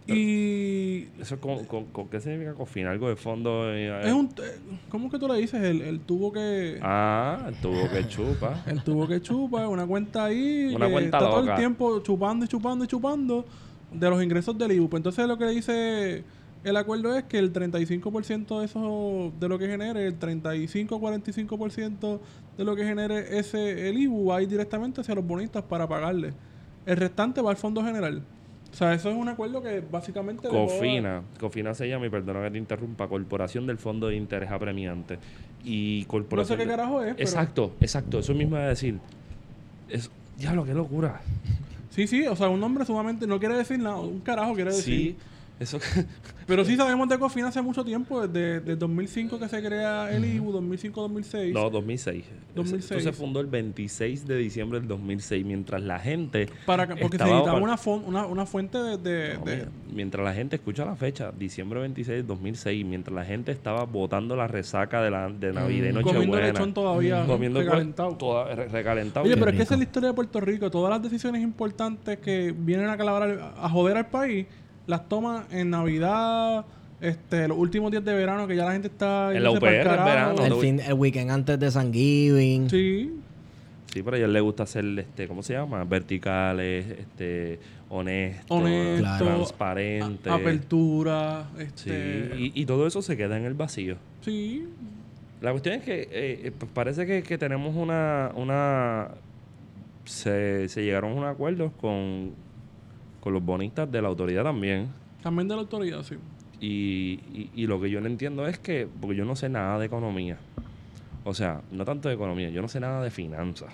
Y ¿Eso con, con, con qué significa cofina? ¿Algo de fondo? es un... eh, ¿Cómo que tú le dices? El, el tubo que... Ah, el tubo que chupa. <laughs> El tubo que chupa, una cuenta ahí, Una que cuenta está todo el tiempo chupando y chupando y chupando de los ingresos del IBU. Pues entonces lo que dice el acuerdo es que el 35% de eso de lo que genere, el 35-45% de lo que genere ese el IBU va a ir directamente hacia los bonistas para pagarle. El restante va al fondo general. O sea, eso es un acuerdo que básicamente... Cofina. Cofina se llama, y perdona que te interrumpa, Corporación del Fondo de Interés Apremiante. Y No Corporación... sé qué carajo es, pero... Exacto, exacto. Eso mismo a decir. Es, diablo, qué locura. Sí, sí, o sea, un nombre sumamente... No quiere decir nada, un carajo quiere decir... Sí, eso... <laughs> Pero sí sabemos de Cofina hace mucho tiempo, desde, desde 2005 que se crea el IBU, 2005-2006. no, 2006. 2006. Esto se fundó el 26 de diciembre del 2006, mientras la gente... para que- porque se estaba necesitaba pa- una, una, una fuente de... de- No, de- mira, mientras la gente escucha la fecha, diciembre 26 del 2006, mientras la gente estaba botando la resaca de, la, de Navidad y Mm. comiendo Nochebuena, lechón todavía comiendo recalentado. toda- re- recalentado. Oye, pero es que esa es la historia de Puerto Rico. Todas las decisiones importantes que vienen a calabrar, a joder al país, las toma en Navidad, este, los últimos días de verano, que ya la gente está... En la UPR, carajo. verano. El, no, fin, el weekend antes de San Giving. Sí. Sí, pero a él le gusta ser, este, ¿cómo se llama? Verticales, este, honesto, Honesto, Claro. transparente. a- apertura, Sí, este... y, y todo eso se queda en el vacío. sí. La cuestión es que eh, eh, pues parece que, que tenemos una... una se, se llegaron a un acuerdo con, con los bonistas de la autoridad también. También de la autoridad, sí. Y, y, y lo que yo no entiendo es que, porque yo no sé nada de economía. O sea, no tanto de economía, yo no sé nada de finanzas.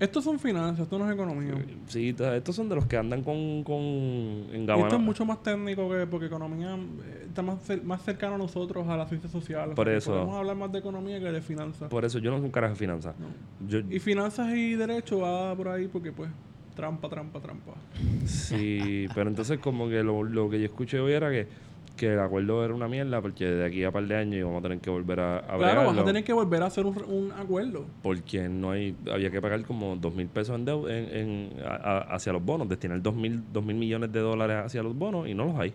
Estos son finanzas, esto no es economía. Sí, estos son de los que andan con, con en esto es mucho más técnico que porque economía eh, está más, más cercano a nosotros, a las ciencias sociales. Por O sea, eso. Podemos hablar más de economía que de finanzas. Por eso yo no soy un carajo de finanzas. No. Yo, Y finanzas y derecho va por ahí porque pues trampa, trampa, trampa. sí, pero entonces como que lo, lo que yo escuché hoy era que, que el acuerdo era una mierda porque de aquí a par de años íbamos a tener que volver a, a claro, vas a tener que volver a hacer un, un acuerdo. porque no hay había que pagar como dos mil pesos en, deu- en, en- a- a- hacia los bonos, destinar dos mil, dos mil millones de dólares hacia los bonos y no los hay.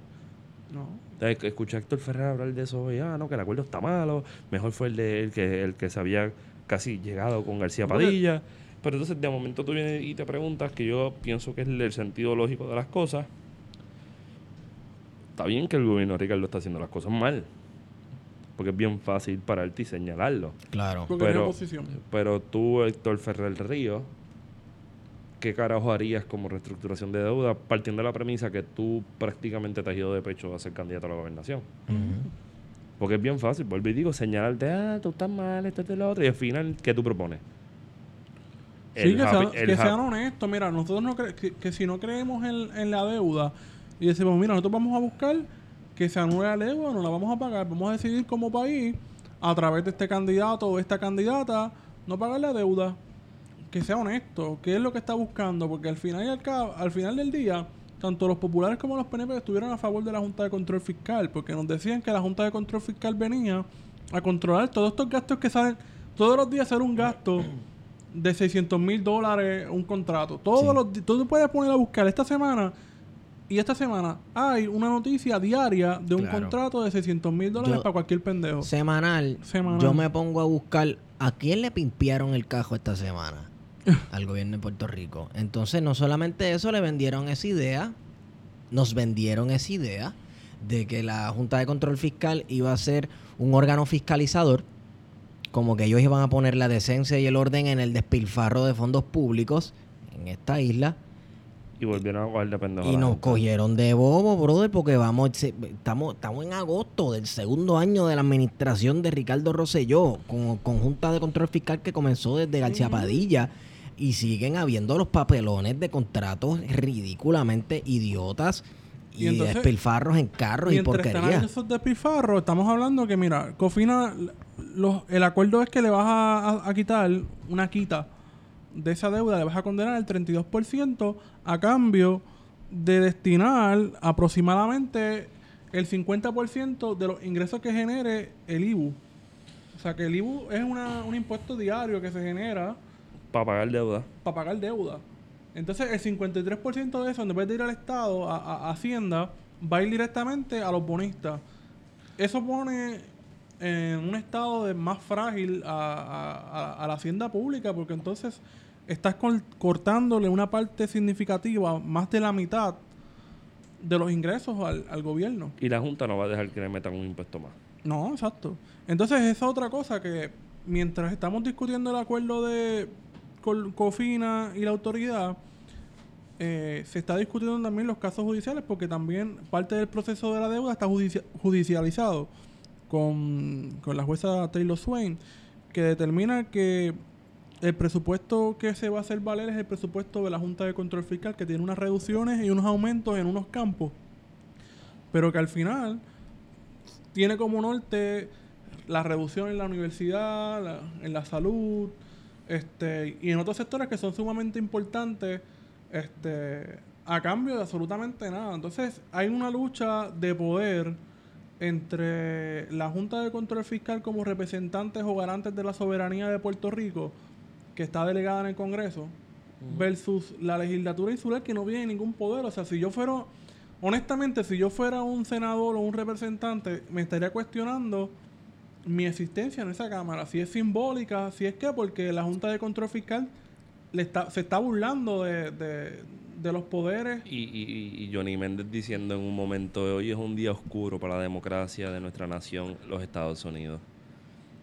No. Escuché a Héctor Ferrer hablar de eso hoy, ah, no, que el acuerdo está malo, mejor fue el de el que, el que se había casi llegado con García Porque- Padilla. Pero entonces de momento tú vienes y te preguntas, que yo pienso que es el sentido lógico de las cosas. Está bien que el gobierno de Ricardo está haciendo las cosas mal, porque es bien fácil pararte y señalarlo. Claro. Porque Pero- es oposición. Pero tú, Héctor Ferrer Río, ¿qué carajo harías como reestructuración de deuda partiendo de la premisa que tú prácticamente te has ido de pecho a ser candidato a la gobernación? Ujú. Porque es bien fácil, vuelvo y digo, señalarte, ah, tú estás mal, esto, y lo otro, y al final, ¿qué tú propones? Sí, que, happy- que sean honestos. Mira, nosotros no cre- que, que si no creemos en, en la deuda y decimos, mira, nosotros vamos a buscar que se anule la deuda, no la vamos a pagar, vamos a decidir como país, a través de este candidato o esta candidata, no pagar la deuda. Que sea honesto, qué es lo que está buscando, porque al final, y al, cabo, al final del día, tanto los populares como los PNP estuvieron a favor de la Junta de Control Fiscal, porque nos decían que la Junta de Control Fiscal venía a controlar todos estos gastos que salen todos los días, hacer un gasto de 600 mil dólares un contrato. Todos Sí. los tú te puedes poner a buscar esta semana Y esta semana hay una noticia diaria de un Claro. contrato de 600 mil dólares Yo- para cualquier pendejo. Semanal, Semanal. yo me pongo a buscar a quién le pimpearon el cajo esta semana <laughs> al gobierno de Puerto Rico. Entonces, no solamente eso, le vendieron esa idea, nos vendieron esa idea de que la Junta de Control Fiscal iba a ser un órgano fiscalizador, como que ellos iban a poner la decencia y el orden en el despilfarro de fondos públicos en esta isla. Y volvieron a coger de pendejo. Y nos gente. cogieron de bobo, brother, porque vamos, estamos, estamos en agosto del segundo año de la administración de Ricardo Rosselló, con, con Junta de Control Fiscal que comenzó desde García Padilla, y siguen habiendo los papelones de contratos ridículamente idiotas y, Y entonces, despilfarros en carros y Mientras están porquería. haciendo esos despilfarros, estamos hablando que, mira, Cofina, los, el acuerdo es que le vas a, a- a quitar una quita de esa deuda, le vas a condenar el 32% a cambio de destinar aproximadamente el 50% de los ingresos que genere el IBU. O sea que el IBU es una, un impuesto diario que se genera Para pagar deuda. para pagar deuda. Entonces, el 53% de eso, en vez de ir al Estado, a, a- a Hacienda, va a ir directamente a los bonistas. Eso pone en un estado de más frágil a, a- a- a la hacienda pública, porque entonces estás cortándole una parte significativa, más de la mitad de los ingresos al, al gobierno. Y la Junta no va a dejar que le metan un impuesto más. No, exacto. Entonces, esa otra cosa que mientras estamos discutiendo el acuerdo de Cofina y la autoridad, eh, se está discutiendo también los casos judiciales porque también parte del proceso de la deuda está judicia- judicializado con, con la jueza Taylor Swain, que determina que el presupuesto que se va a hacer valer es el presupuesto de la Junta de Control Fiscal, que tiene unas reducciones y unos aumentos en unos campos, pero que al final tiene como norte la reducción en la universidad, en la salud, este, y en otros sectores que son sumamente importantes, este, a cambio de absolutamente nada. Entonces, hay una lucha de poder entre la Junta de Control Fiscal como representantes o garantes de la soberanía de Puerto Rico, que está delegada en el Congreso, versus la legislatura insular que no tiene ningún poder. O sea, si yo fuera, honestamente, si yo fuera un senador o un representante, me estaría cuestionando mi existencia en esa Cámara. Si es simbólica, si es que porque la Junta de Control Fiscal le está, se está burlando de, de- de los poderes. Y, y, y Johnny Méndez diciendo en un momento, hoy es un día oscuro para la democracia de nuestra nación, los Estados Unidos.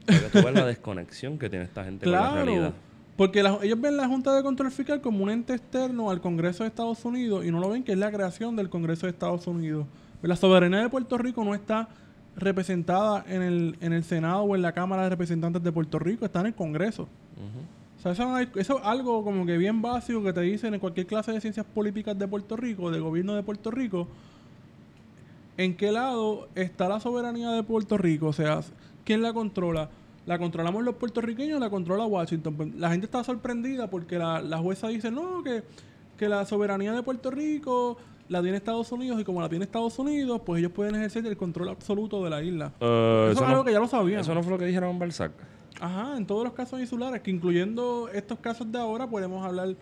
Porque tú ves la <laughs> desconexión que tiene esta gente con la realidad. Porque la- ellos ven la Junta de Control Fiscal como un ente externo al Congreso de Estados Unidos y no lo ven que es la creación del Congreso de Estados Unidos. La soberanía de Puerto Rico no está representada en el, en el Senado o en la Cámara de Representantes de Puerto Rico, está en el Congreso. O sea, eso, es algo como que bien básico que te dicen en cualquier clase de ciencias políticas de Puerto Rico, del gobierno de Puerto Rico. ¿En qué lado está la soberanía de Puerto Rico? O sea, ¿quién la controla? ¿La controlamos los puertorriqueños o la controla Washington? Pues, la gente está sorprendida porque la, la jueza dice, no, que, que la soberanía de Puerto Rico la tiene Estados Unidos y como la tiene Estados Unidos, pues ellos pueden ejercer el control absoluto de la isla. Eh, eso es algo que ya lo sabíamos. Eso no fue lo que dijeron en Balzac. Ajá, en todos los casos insulares, que incluyendo estos casos de ahora, podemos hablar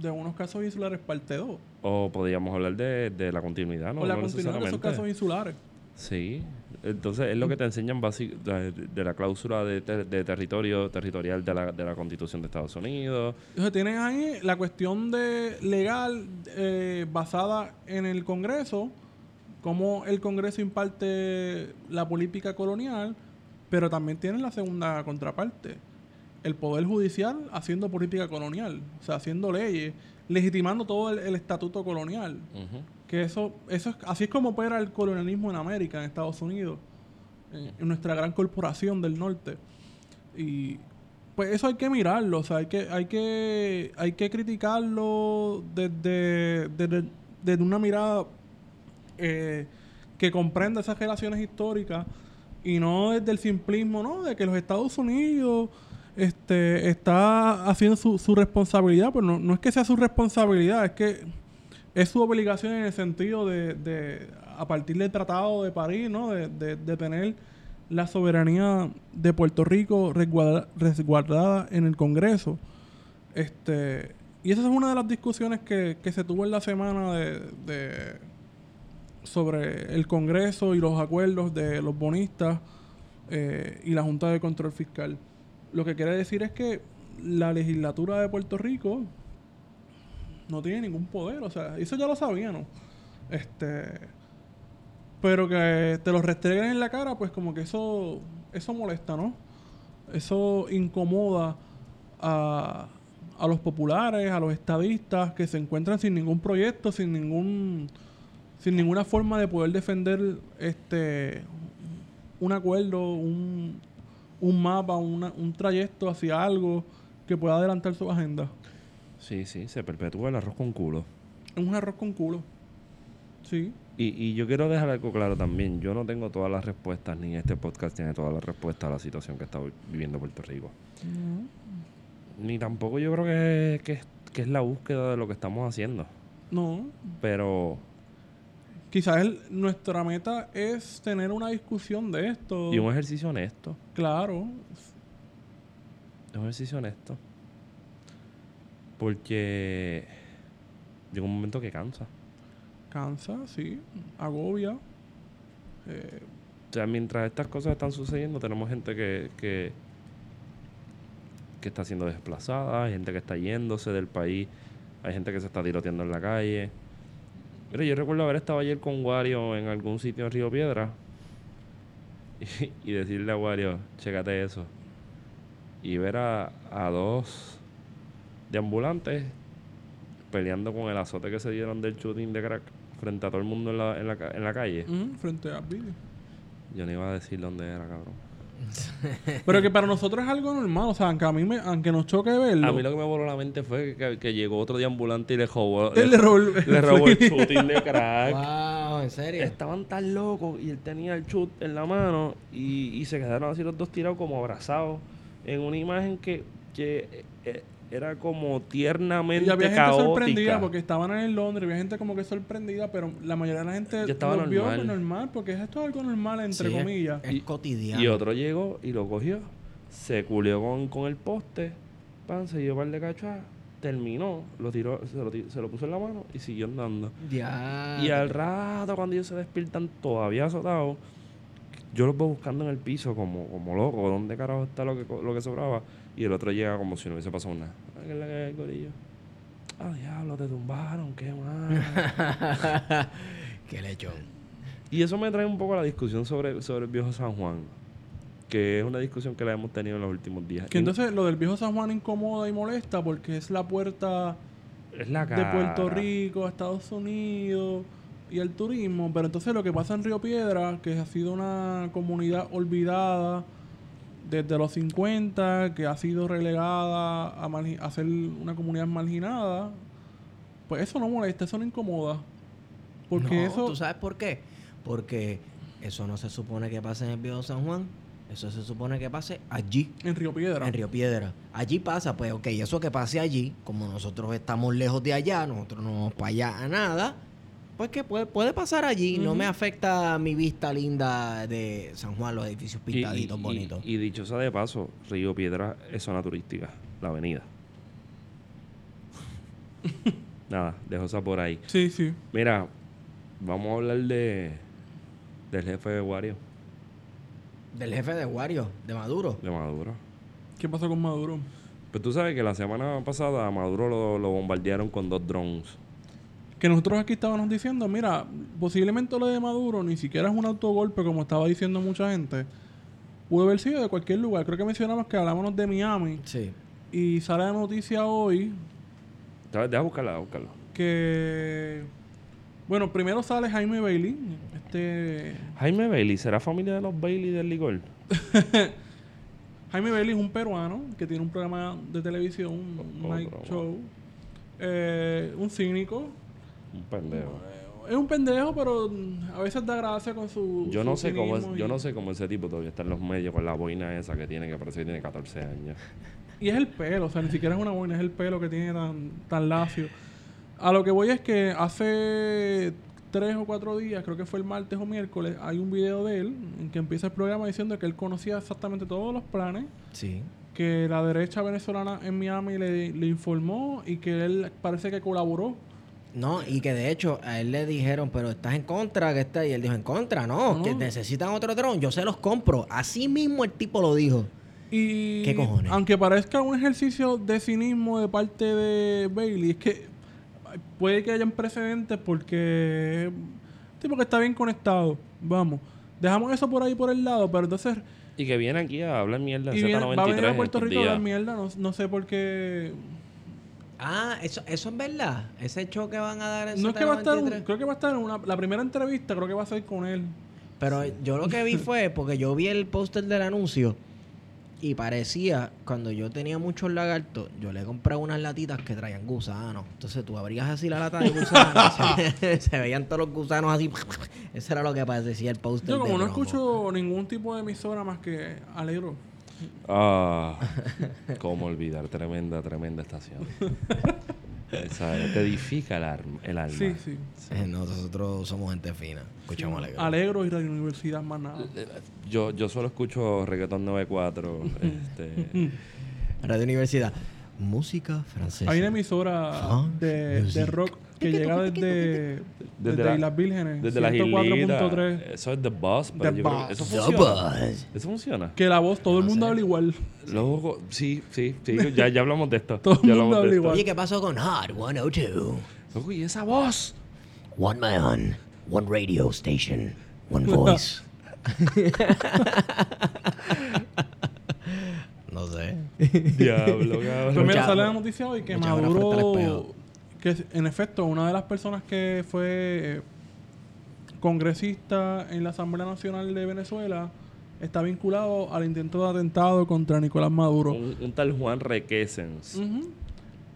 de unos casos insulares parte 2. O podríamos hablar de, de la continuidad, ¿no? o la No continuidad de esos casos insulares. Sí. Entonces es lo que te enseñan básic- de, de la cláusula de, ter- de territorio territorial de la, de la Constitución de Estados Unidos. Entonces tienes ahí la cuestión de legal eh, basada en el Congreso, cómo el Congreso imparte la política colonial, pero también tienes la segunda contraparte, el Poder Judicial haciendo política colonial, o sea, haciendo leyes, legitimando todo el, el estatuto colonial. Que eso, eso es, así es como opera el colonialismo en América, en Estados Unidos, en, en nuestra gran corporación del norte. Y pues eso hay que mirarlo, o sea, hay que, hay que, hay que criticarlo desde, desde, desde una mirada eh, que comprenda esas relaciones históricas y no desde el simplismo, ¿no? De que los Estados Unidos este, está haciendo su, su responsabilidad, pues no, no es que sea su responsabilidad, es que es su obligación en el sentido de, de a partir del Tratado de París, ¿no? De, de- tener la soberanía de Puerto Rico resguarda- resguardada en el Congreso. Este, y esa es una de las discusiones que, que se tuvo en la semana de, sobre el Congreso y los acuerdos de los bonistas eh, y la Junta de Control Fiscal. Lo que quiere decir es que la legislatura de Puerto Rico no tiene ningún poder, o sea, eso ya lo sabían, Este, pero que te lo restreguen en la cara, pues como que eso, eso molesta, ¿no? Eso incomoda a, a los populares, a los estadistas que se encuentran sin ningún proyecto, sin ningún sin ninguna forma de poder defender este un acuerdo, un, un mapa, un trayecto hacia algo que pueda adelantar su agenda. Sí, sí, se perpetúa el arroz con culo. Es un arroz con culo. Sí. Y, y yo quiero dejar algo claro también. Yo no tengo todas las respuestas, ni este podcast tiene todas las respuestas a la situación que está viviendo Puerto Rico. Ni tampoco yo creo que, que, que, es la búsqueda de lo que estamos haciendo. No. Pero... Quizás nuestra meta es tener una discusión de esto. Y un ejercicio honesto. Claro. Es un ejercicio honesto. Porque llega un momento que cansa. Cansa, sí. Agobia. Eh, o sea, mientras estas cosas están sucediendo, tenemos gente que, que, que está siendo desplazada, hay gente que está yéndose del país, hay gente que se está tiroteando en la calle. Mira, yo recuerdo haber estado ayer con Wario en algún sitio en Río Piedra y, decirle a Wario, chécate eso. Y ver a, a dos de ambulantes peleando con el azote que se dieron del shooting de crack frente a todo el mundo en la, en la, en la calle. frente a vídeo. Yo no iba a decir dónde era, cabrón. Pero que para nosotros es algo normal, o sea, aunque a mí me, aunque nos choque verlo. A mí lo que me voló la mente fue que, llegó otro día ambulante y le robó, le, <laughs> robó, le robó el <laughs> shooting de crack. Wow, ¿en serio? Estaban tan locos y él tenía el shoot en la mano y, y se quedaron así los dos tirados como abrazados en una imagen que, que eh, era como tiernamente y había gente sorprendida porque estaban en Londres, había gente como que sorprendida, pero la mayoría de la gente lo vio normal. normal, porque esto es algo normal, entre comillas. Es, cotidiano. Y otro llegó y lo cogió, se culió con, con el poste, pan, se llevó el de cachá, terminó, lo tiró, se lo, puso en la mano y siguió andando. Ya. Y al rato, cuando ellos se despiertan todavía azotados, yo los voy buscando en el piso como, como loco, ¿dónde carajo está lo que, lo que sobraba? Y el otro llega como si no hubiese pasado nada. ¿Qué es la que hay, gorillo? Ah, diablo, te tumbaron, qué mal. <laughs> qué lechón. Y eso me trae un poco a la discusión sobre, sobre el viejo San Juan. Que es una discusión que la hemos tenido en los últimos días. Que entonces lo del viejo San Juan incomoda y molesta porque es la puerta es la de Puerto Rico a Estados Unidos y el turismo. Pero entonces lo que pasa en Río Piedra, que ha sido una comunidad olvidada desde los 50, que ha sido relegada a, ser una comunidad marginada, pues eso no molesta, eso no incomoda. Porque eso... ¿Tú sabes por qué? Porque eso no se supone que pase en el Viejo San Juan. Eso se supone que pase allí. En Río Piedra. En Río Piedra. Allí pasa, pues, ok, eso que pase allí, como nosotros estamos lejos de allá, nosotros no vamos para allá a nada, pues que puede, puede pasar allí, no me afecta mi vista linda de San Juan, los edificios pintaditos, bonitos. Y, dicho sea de paso, Río Piedra es zona turística, la avenida. <laughs> Nada, dejo esa por ahí. Sí, sí. Mira, vamos a hablar de del jefe de Wario. Del jefe de Wario, de Maduro. De Maduro. ¿Qué pasó con Maduro? Pues tú sabes que la semana pasada a Maduro lo, lo bombardearon con dos drones que nosotros aquí estábamos diciendo, mira, posiblemente lo de Maduro ni siquiera es un autogolpe como estaba diciendo mucha gente. Pudo haber sido de cualquier lugar. Creo que mencionamos que hablábamos de Miami. Sí. Y sale la noticia hoy. Deja buscarla, buscarla. Que. Bueno, primero sale Jaime Bailey. Este. Jaime Bailey, ¿será familia de los Bailey del Ligor? <laughs> Jaime Bailey es un peruano que tiene un programa de televisión, un night show. Eh, un cínico un pendejo. Es un pendejo, pero a veces da gracia con su. Yo no sé cómo es, yo no sé cómo ese tipo todavía está en los medios con la boina esa que tiene, que parece que tiene 14 años. Y es el pelo, o sea, ni siquiera es una boina, es el pelo que tiene tan, tan lacio. A lo que voy es que hace tres o cuatro días, creo que fue el martes o miércoles, hay un video de él en que empieza el programa diciendo que él conocía exactamente todos los planes. Sí. Que la derecha venezolana en Miami le, le informó y que él parece que colaboró No, y que de hecho a él le dijeron, pero estás en contra, que está. Y él dijo, en contra, no, No. que necesitan otro dron, yo se los compro. Así mismo el tipo lo dijo. Y ¿Qué cojones? aunque parezca un ejercicio de cinismo de parte de Bailey, es que puede que hayan precedentes porque tipo que está bien conectado. Vamos. Dejamos eso por ahí por el lado, pero entonces Y que viene aquí a hablar mierda en y viene- Z93 va a venir a Puerto Rico a días. mierda, no, no sé por qué. Ah, eso, eso es verdad. Ese show que van a dar en No es que va a estar, Z93. creo que va a estar en una, la primera entrevista, creo que va a ser con él. Pero yo lo que vi <laughs> fue, porque yo vi el póster del anuncio y parecía, cuando yo tenía muchos lagartos, yo le compré unas latitas que traían gusanos. Entonces tú abrías así la lata de <laughs> gusanos, se, <laughs> se veían todos los gusanos así. Eso era lo que parecía el póster. Yo como no escucho ningún tipo de emisora más que Alegro. Ah, cómo olvidar, tremenda, tremenda estación. Esa te edifica el, arm- el alma. Sí, sí. Eh, Nosotros somos gente fina. Escuchamos alegre. Alegro y Radio Universidad más nada. Yo, yo solo escucho reggaetón 94. <laughs> este, Radio Universidad. Música francesa. Hay una emisora de, de rock que llega desde, desde, la- Islas Vírgenes. Desde las islitas. 104.3. Eso es The Boss. Pero The yo creo Boss. que eso The funciona. Buzz. Eso funciona. Que la voz, todo el mundo habla igual. Luego, sí, sí, sí. <laughs> Ya, ya hablamos de esto. Todo el mundo habla igual. Oye, ¿qué pasó con Hot 102? Loco, ¿y esa voz? One man, one radio station, one <laughs> voice. <laughs> no sé. <laughs> Diablo, Pues cabrón. mira, Mucha- sale la noticia hoy que Maduro, que en efecto, una de las personas que fue eh, congresista en la Asamblea Nacional de Venezuela está vinculado al intento de atentado contra Nicolás Maduro. Un, un tal Juan Requesens.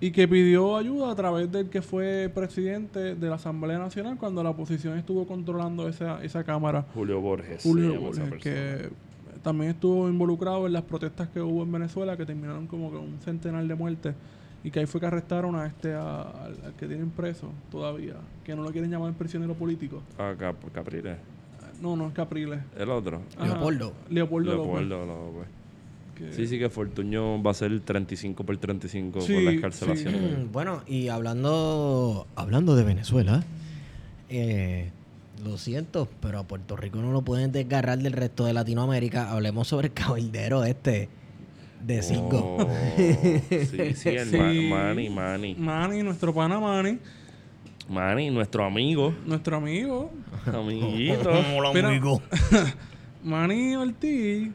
Y que pidió ayuda a través del que fue presidente de la Asamblea Nacional cuando la oposición estuvo controlando esa, esa Cámara. Julio Borges. se Julio Borges, persona. que también estuvo involucrado en las protestas que hubo en Venezuela que terminaron como con un centenar de muertes y que ahí fue que arrestaron a este a- al, al que tienen preso todavía que no lo quieren llamar prisionero político Ah, Cap- Capriles. no no es Capriles El otro. Ajá. Leopoldo. Leopoldo, Leopoldo López. López que- Sí, sí, que Fortuño va a ser 35 por 35 Sí, por la sí. escarcelación. <clears throat> bueno, y hablando hablando de Venezuela, eh, lo siento, pero a Puerto Rico no lo pueden desgarrar del resto de Latinoamérica. Hablemos sobre el cabildero este de cinco. Oh, sí, sí, <laughs> el Ma- Sí. Manny, Manny. Manny nuestro pana Manny Manny, nuestro amigo. nuestro amigo Amiguito. <laughs> Hola, amigo. <laughs> Manny Ortiz,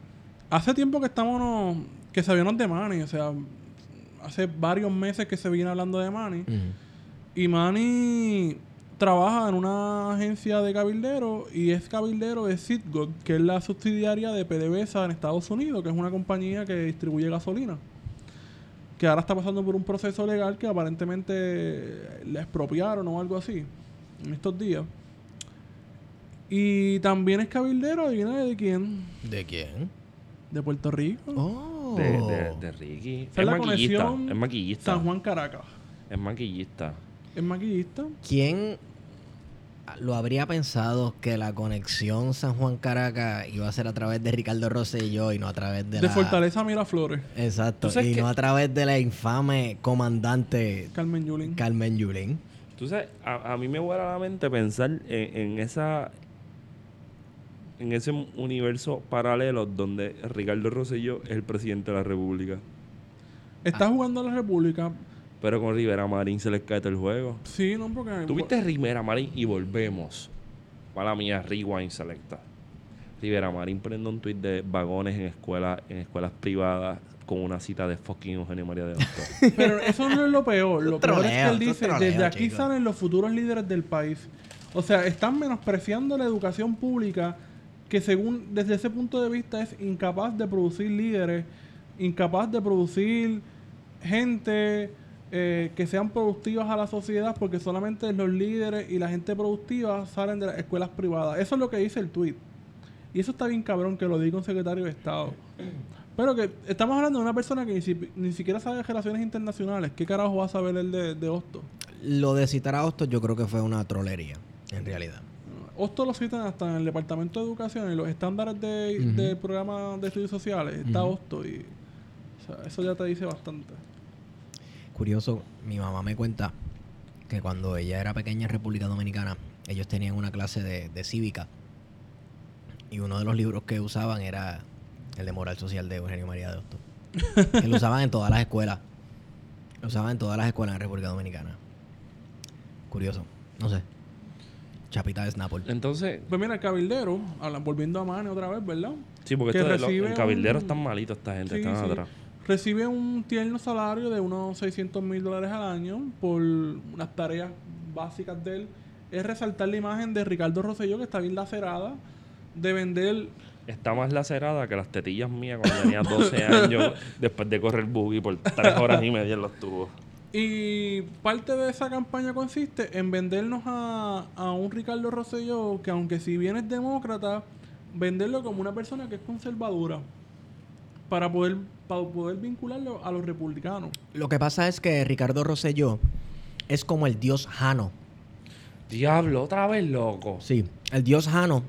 hace tiempo que estamos, que sabíamos de Manny, o sea, hace varios meses que se viene hablando de Manny. Ujú. Y Manny trabaja en una agencia de cabildero y es cabildero de Citgo, que es la subsidiaria de PDVSA en Estados Unidos, que es una compañía que distribuye gasolina. Que ahora está pasando por un proceso legal que aparentemente le expropiaron o algo así en estos días. Y también es cabildero, adivina de quién? ¿De quién? De Puerto Rico. Oh. De, de, de Ricky. Es la maquillista. conexión Es maquillista. San Juan Caracas. Es maquillista. Es maquillista. ¿Quién lo habría pensado que la conexión San Juan Caracas iba a ser a través de Ricardo Rosselló y no a través de, De la... Fortaleza Miraflores. Exacto, ¿Tú sabes y que- no a través de la infame comandante Carmen Yulín. Carmen Yulín. Tú sabes, a, a mí me vuela la mente pensar en, en esa en ese universo paralelo donde Ricardo Rosselló es el presidente de la República. Está jugando a la República. Pero con Rivera Marín se les cae todo el juego. Sí, no, porque. Tuviste Rivera Marín y volvemos. Para mía, Rewind Selecta. Rivera Marín poniendo un tuit de vagones en escuelas en escuelas privadas con una cita de fucking Eugenio María de Hostos. <laughs> Pero eso no es lo peor. Lo peor es que él dice: troleo, desde aquí chico. salen los futuros líderes del país. O sea, están menospreciando la educación pública que, según desde ese punto de vista, es incapaz de producir líderes, incapaz de producir gente eh, que sean productivas a la sociedad, porque solamente los líderes y la gente productiva salen de las escuelas privadas. Eso es lo que dice el tweet. Y eso está bien cabrón que lo diga un secretario de Estado. Pero que estamos hablando de una persona que ni, si- ni siquiera sabe de relaciones internacionales. ¿Qué carajo va a saber él de, de Hosto? Lo de citar a Hostos yo creo que fue una trolería, en realidad. Hosto lo citan hasta en el Departamento de Educación, en los estándares de, del programa de estudios sociales. Está Ujú. Hosto y o sea, eso ya te dice bastante. Curioso, mi mamá me cuenta que cuando ella era pequeña en República Dominicana, ellos tenían una clase de, de cívica. Y uno de los libros que usaban era el de Moral Social de Eugenio María de Hostos. <laughs> que lo usaban en todas las escuelas. Lo usaban en todas las escuelas en República Dominicana. Curioso. No sé. Chapita de Snapple. Entonces, Pues mira, el cabildero, volviendo a Mane otra vez, ¿verdad? sí, porque Que esto de los- recibe en Cabildero un- están malitos esta gente, Sí, están sí. atrás. Recibe un tierno salario de unos 600 mil dólares al año por unas tareas básicas de él. Es resaltar la imagen de Ricardo Rosselló, que está bien lacerada, de vender Está más lacerada que las tetillas mías cuando tenía 12 <laughs> años después de correr buggy por 3 horas y media en los tubos. Y parte de esa campaña consiste en vendernos a, a un Ricardo Rosselló que aunque si bien es demócrata, venderlo como una persona que es conservadora para poder, para poder vincularlo a los republicanos. Lo que pasa es que Ricardo Rosselló es como el dios Jano. Diablo, otra vez loco. Sí, el dios Jano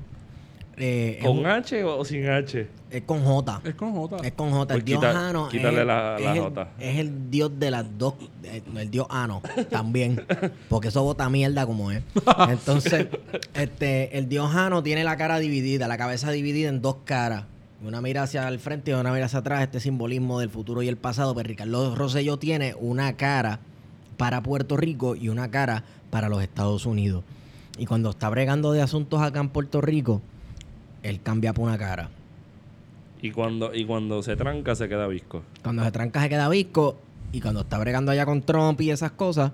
eh, ¿Con un- H o sin H? es con J. Es con J. Es con J. El Pues dios quita- Jano quítale es, la- es la el, J. es el dios de las dos. eh, el dios Ano también. porque eso bota mierda como es. Entonces, <laughs> este, el dios Jano tiene la cara dividida, la cabeza dividida en dos caras. Una mira hacia el frente y una mira hacia atrás. Este simbolismo del futuro y el pasado. Pero Ricardo Rosselló tiene una cara para Puerto Rico y una cara para los Estados Unidos. Y cuando está bregando de asuntos acá en Puerto Rico, él cambia por una cara. Y cuando, y cuando se tranca se queda visco. Cuando se tranca se queda visco y cuando está bregando allá con Trump y esas cosas,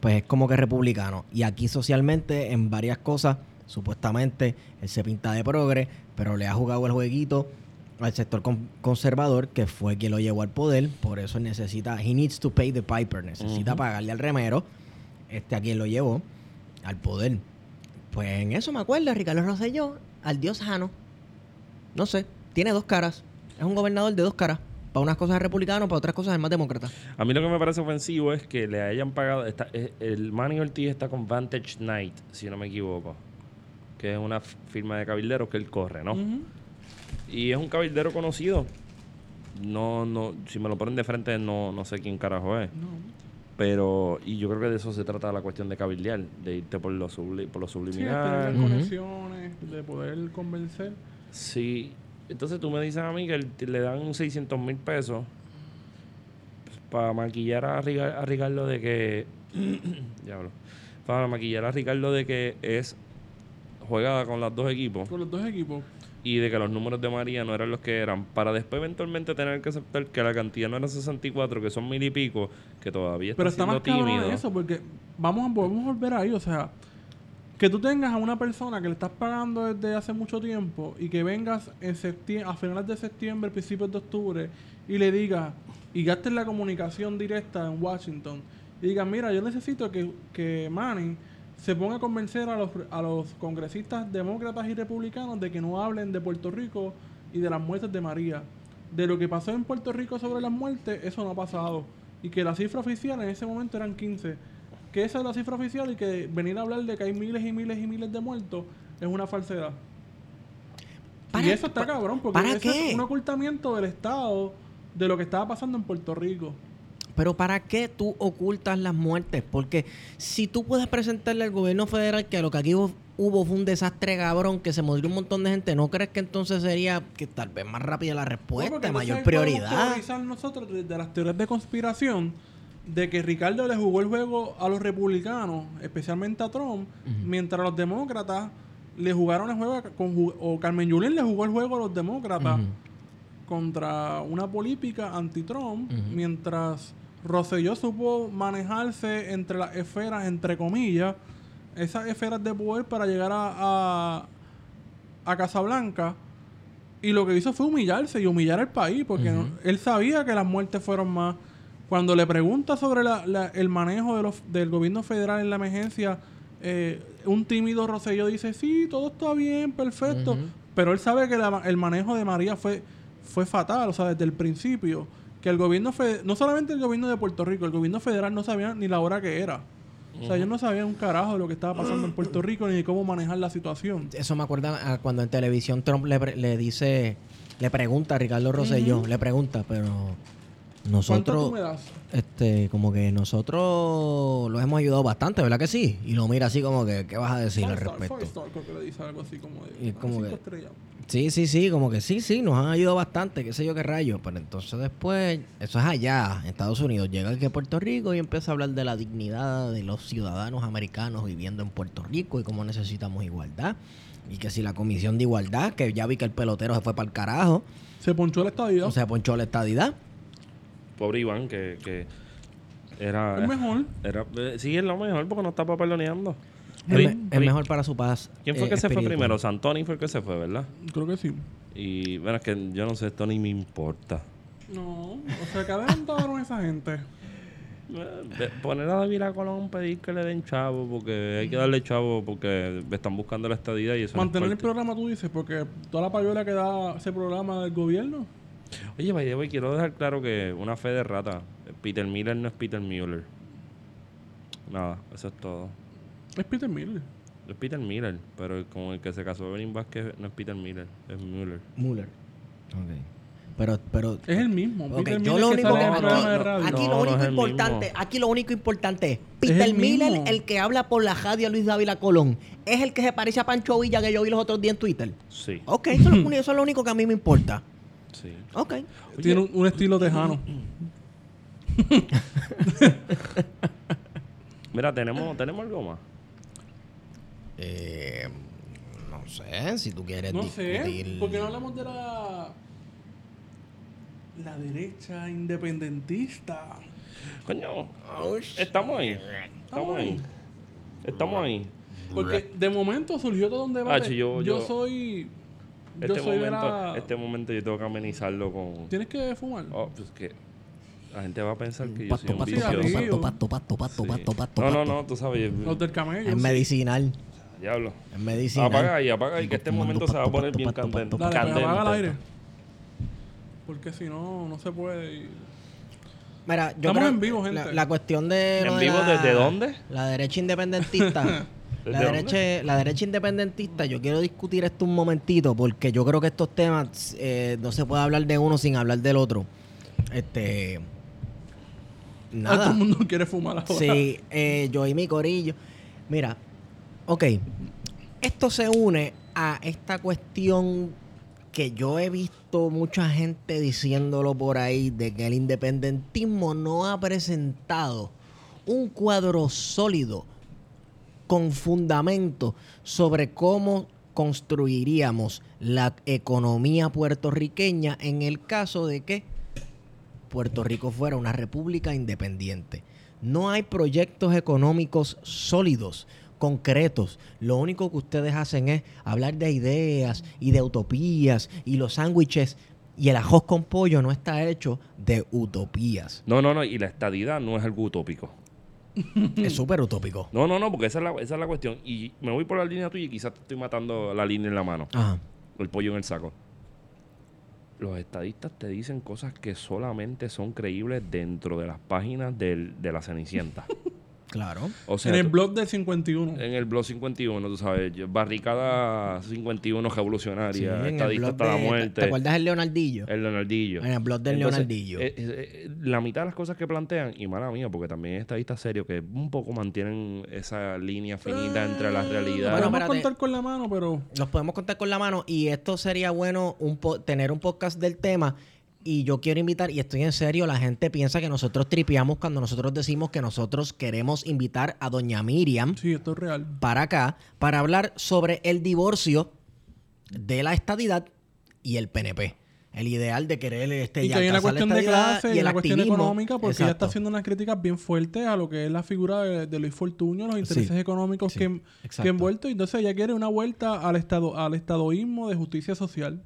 pues es como que republicano. Y aquí socialmente en varias cosas, supuestamente él se pinta de progre, pero le ha jugado el jueguito al sector con- conservador, que fue quien lo llevó al poder, por eso necesita, he needs to pay the piper, necesita pagarle al remero, este a quien lo llevó al poder. Pues en eso me acuerdo, Ricardo Rosselló, al dios Jano. No sé, tiene dos caras. Es un gobernador de dos caras. Para unas cosas es republicano, para otras cosas es más demócrata. A mí lo que me parece ofensivo es que le hayan pagado. está- eh, el Manny Ortiz está con Vantage Night, si no me equivoco. Que es una firma de cabilderos que él corre, ¿no? Y es un cabildero conocido. No, no, si me lo ponen de frente, no, no sé quién carajo es. No. Pero, y yo creo que de eso se trata la cuestión de cabildear, de irte por lo, subli- por lo Sí, de subliminal. Ujú. conexiones, de poder convencer. Sí. Entonces tú me dices a mí que le dan 600 mil pesos para maquillar a, Riga- a Ricardo de que... <clears throat> Diablo. Para maquillar a Ricardo de que es juega con los dos equipos Con los dos equipos. y de que los números de María no eran los que eran para después eventualmente tener que aceptar que la cantidad no era 64 que son mil y pico que todavía está Pero está siendo más tímido eso, porque vamos a, vamos a volver ahí, o sea, que tú tengas a una persona que le estás pagando desde hace mucho tiempo y que vengas en septiembre, a finales de septiembre, principios de octubre, y le digas, y gastes la comunicación directa en Washington, y digas, mira, yo necesito que, que Manning se ponga a convencer a los, a los congresistas demócratas y republicanos de que no hablen de Puerto Rico y de las muertes de María. De lo que pasó en Puerto Rico sobre las muertes, eso no ha pasado. Y que la cifra oficial en ese momento eran 15. Que esa es la cifra oficial y que venir a hablar de que hay miles y miles y miles de muertos es una falsedad. ¿Para- y eso está cabrón, porque ¿para eso qué? es un ocultamiento del Estado de lo que estaba pasando en Puerto Rico. Pero ¿para qué tú ocultas las muertes? Porque si tú puedes presentarle al gobierno federal que lo que aquí hubo, fue un desastre cabrón, que se murió un montón de gente, ¿no crees que entonces sería que tal vez más rápida la No, respuesta, porque mayor prioridad? nosotros desde las teorías de conspiración de que Ricardo le jugó el juego a los republicanos, especialmente a Trump, mientras los demócratas le jugaron el juego con o Carmen Yulín le jugó el juego a los demócratas Ujú. contra una política anti-Trump, Ujú. mientras Rosselló supo manejarse entre las esferas, entre comillas, esas esferas de poder para llegar a, a, a Casablanca. Y lo que hizo fue humillarse y humillar al país, porque él sabía que las muertes fueron más. Cuando le pregunta sobre la- la- el manejo de los, del gobierno federal en la emergencia, eh, un tímido Rosselló dice, sí, todo está bien, perfecto. Pero él sabe que la- el manejo de María fue, fue fatal, o sea, desde el principio. Que el gobierno, fe- no solamente el gobierno de Puerto Rico, el gobierno federal no sabía ni la hora que era. O sea, ellos no sabían un carajo de lo que estaba pasando en Puerto Rico ni de cómo manejar la situación. Eso me acuerda a cuando en televisión Trump le, pre- le dice, le pregunta a Ricardo Rosselló, le pregunta, pero ¿Cuánto nosotros, tú me das? este, como que nosotros los hemos ayudado bastante, ¿verdad que sí? Y lo mira así como que, ¿qué vas a decir al Five respecto? five star, creo que le dice algo así como de Y es como cinco que- estrellas. Sí, sí, sí, como que sí, sí, nos han ayudado bastante, qué sé yo qué rayo. Pero entonces después, eso es allá, en Estados Unidos. Llega aquí a Puerto Rico y empieza a hablar de la dignidad de los ciudadanos americanos viviendo en Puerto Rico y cómo necesitamos igualdad. Y que si la comisión de igualdad, que ya vi que el pelotero se fue para el carajo, Se ponchó la o sea, ponchó la estadidad. Pobre Iván, que, que era. es mejor. era eh, sí, es lo mejor porque no está papeloneando. Es, me- mejor para su paz. ¿Quién fue eh, que se fue primero? Santoni fue el que se fue, ¿verdad? Creo que sí. Y bueno, es que yo no sé, esto ni me importa. No, o sea, que adelantaron esa gente. Eh, Poner a David Colón pedir que le den chavo porque hay que darle chavo porque están buscando la estadía y eso no es Mantener el programa, tú dices, porque toda la payola que da ese programa del gobierno. Oye, by the way, quiero dejar claro que una fe de rata. Peter Miller no es Peter Mueller. Nada, eso es todo. Es Peter Miller. Es Peter Miller, pero con el que se casó Evelyn Vázquez no es Peter Miller, es Mueller. Mueller. Ok. Pero, pero. Es el mismo. Ok, Peter yo lo único que aquí, No, lo único es importante, aquí lo único importante es Es Peter el Miller, mismo. el que habla por la radio a Luis Dávila Colón, es el que se parece a Pancho Villa que yo vi los otros días en Twitter. Sí, Ok, eso es, lo, único- eso es lo único que a mí me importa. Sí. Ok. Tiene un, un estilo tejano. <laughs> Mira, tenemos, tenemos algo más. Eh, no sé, si tú quieres No sé. discutir... ¿Por qué no hablamos de la. La derecha independentista? Coño, Oh, estamos ahí. Estamos ahí. Estamos ahí. Porque de momento surgió todo un debate. Ah, sí, yo- yo- soy. Yo Este momento, la. este momento yo tengo que amenizarlo con... Tienes que fumar. Oh, pues que la gente va a pensar que yo soy un pasto, vicioso. vicioso. pasto, pasto, pasto, Sí. pasto, pasto, No, no, no, tú sabes. Los del camello. Es medicinal. Diablo. Es medicinal. Apaga ahí, apaga ahí, que este momento se va a poner bien candente. Dale, pues, apaga el candente. aire. Porque si no, no se puede. y- Mira, yo Estamos creo en vivo, gente. La, cuestión de. ¿En de vivo la- desde dónde? La derecha independentista. <laughs> la, ¿Desde derecha, la derecha independentista, yo quiero discutir esto un momentito, porque yo creo que estos temas eh, no se puede hablar de uno sin hablar del otro. Este. Ah, todo Nada. el mundo quiere fumar ahora. Sí, eh, yo y mi corillo. Mira, ok. Esto se une a esta cuestión que yo he visto mucha gente diciéndolo por ahí, de que el independentismo no ha presentado un cuadro sólido con fundamento sobre cómo construiríamos la economía puertorriqueña en el caso de que Puerto Rico fuera una república independiente. No hay proyectos económicos sólidos, concretos. Lo único que ustedes hacen es hablar de ideas y de utopías y los sándwiches y el ajos con pollo no está hecho de utopías. No, no, no, y la estadidad no es algo utópico. Es súper utópico. No, no, no, porque esa es, la, esa es la cuestión. Y me voy por la línea tuya y quizás te estoy matando la línea en la mano. Ajá. El pollo en el saco. Los estadistas te dicen cosas que solamente son creíbles dentro de las páginas del- de la Cenicienta. <laughs> Claro. O sea, en el blog del 51. en el blog 51, tú sabes, yo- barricada 51 Sí, revolucionaria, en el estadista blog hasta la de- muerte. ¿Te acuerdas del Leonardillo? El Leonardillo. En el blog del Entonces, Leonardillo. eh, eh, eh, la mitad de las cosas que plantean, y mala mía, porque también estadistas serios que un poco mantienen esa línea finita entre la realidad. Bueno, Podemos contar con la mano, pero. Los podemos contar con la mano y esto sería bueno un po- tener un podcast del tema. Y yo quiero invitar, y estoy en serio, la gente piensa que nosotros tripeamos cuando nosotros decimos que nosotros queremos invitar a doña Miriam Sí, esto es real. para acá para hablar sobre el divorcio de la estadidad y el PNP. El ideal de querer este, Y ya que hay una alcanzar la cuestión de clase y y cuestión económica, porque ella está Exacto. haciendo unas críticas bien fuertes a lo que es la figura de, de Luis Fortuño, los intereses Sí. económicos Sí, que, que exacto. envuelto. Entonces ella quiere una vuelta al estado al estadoísmo de justicia social.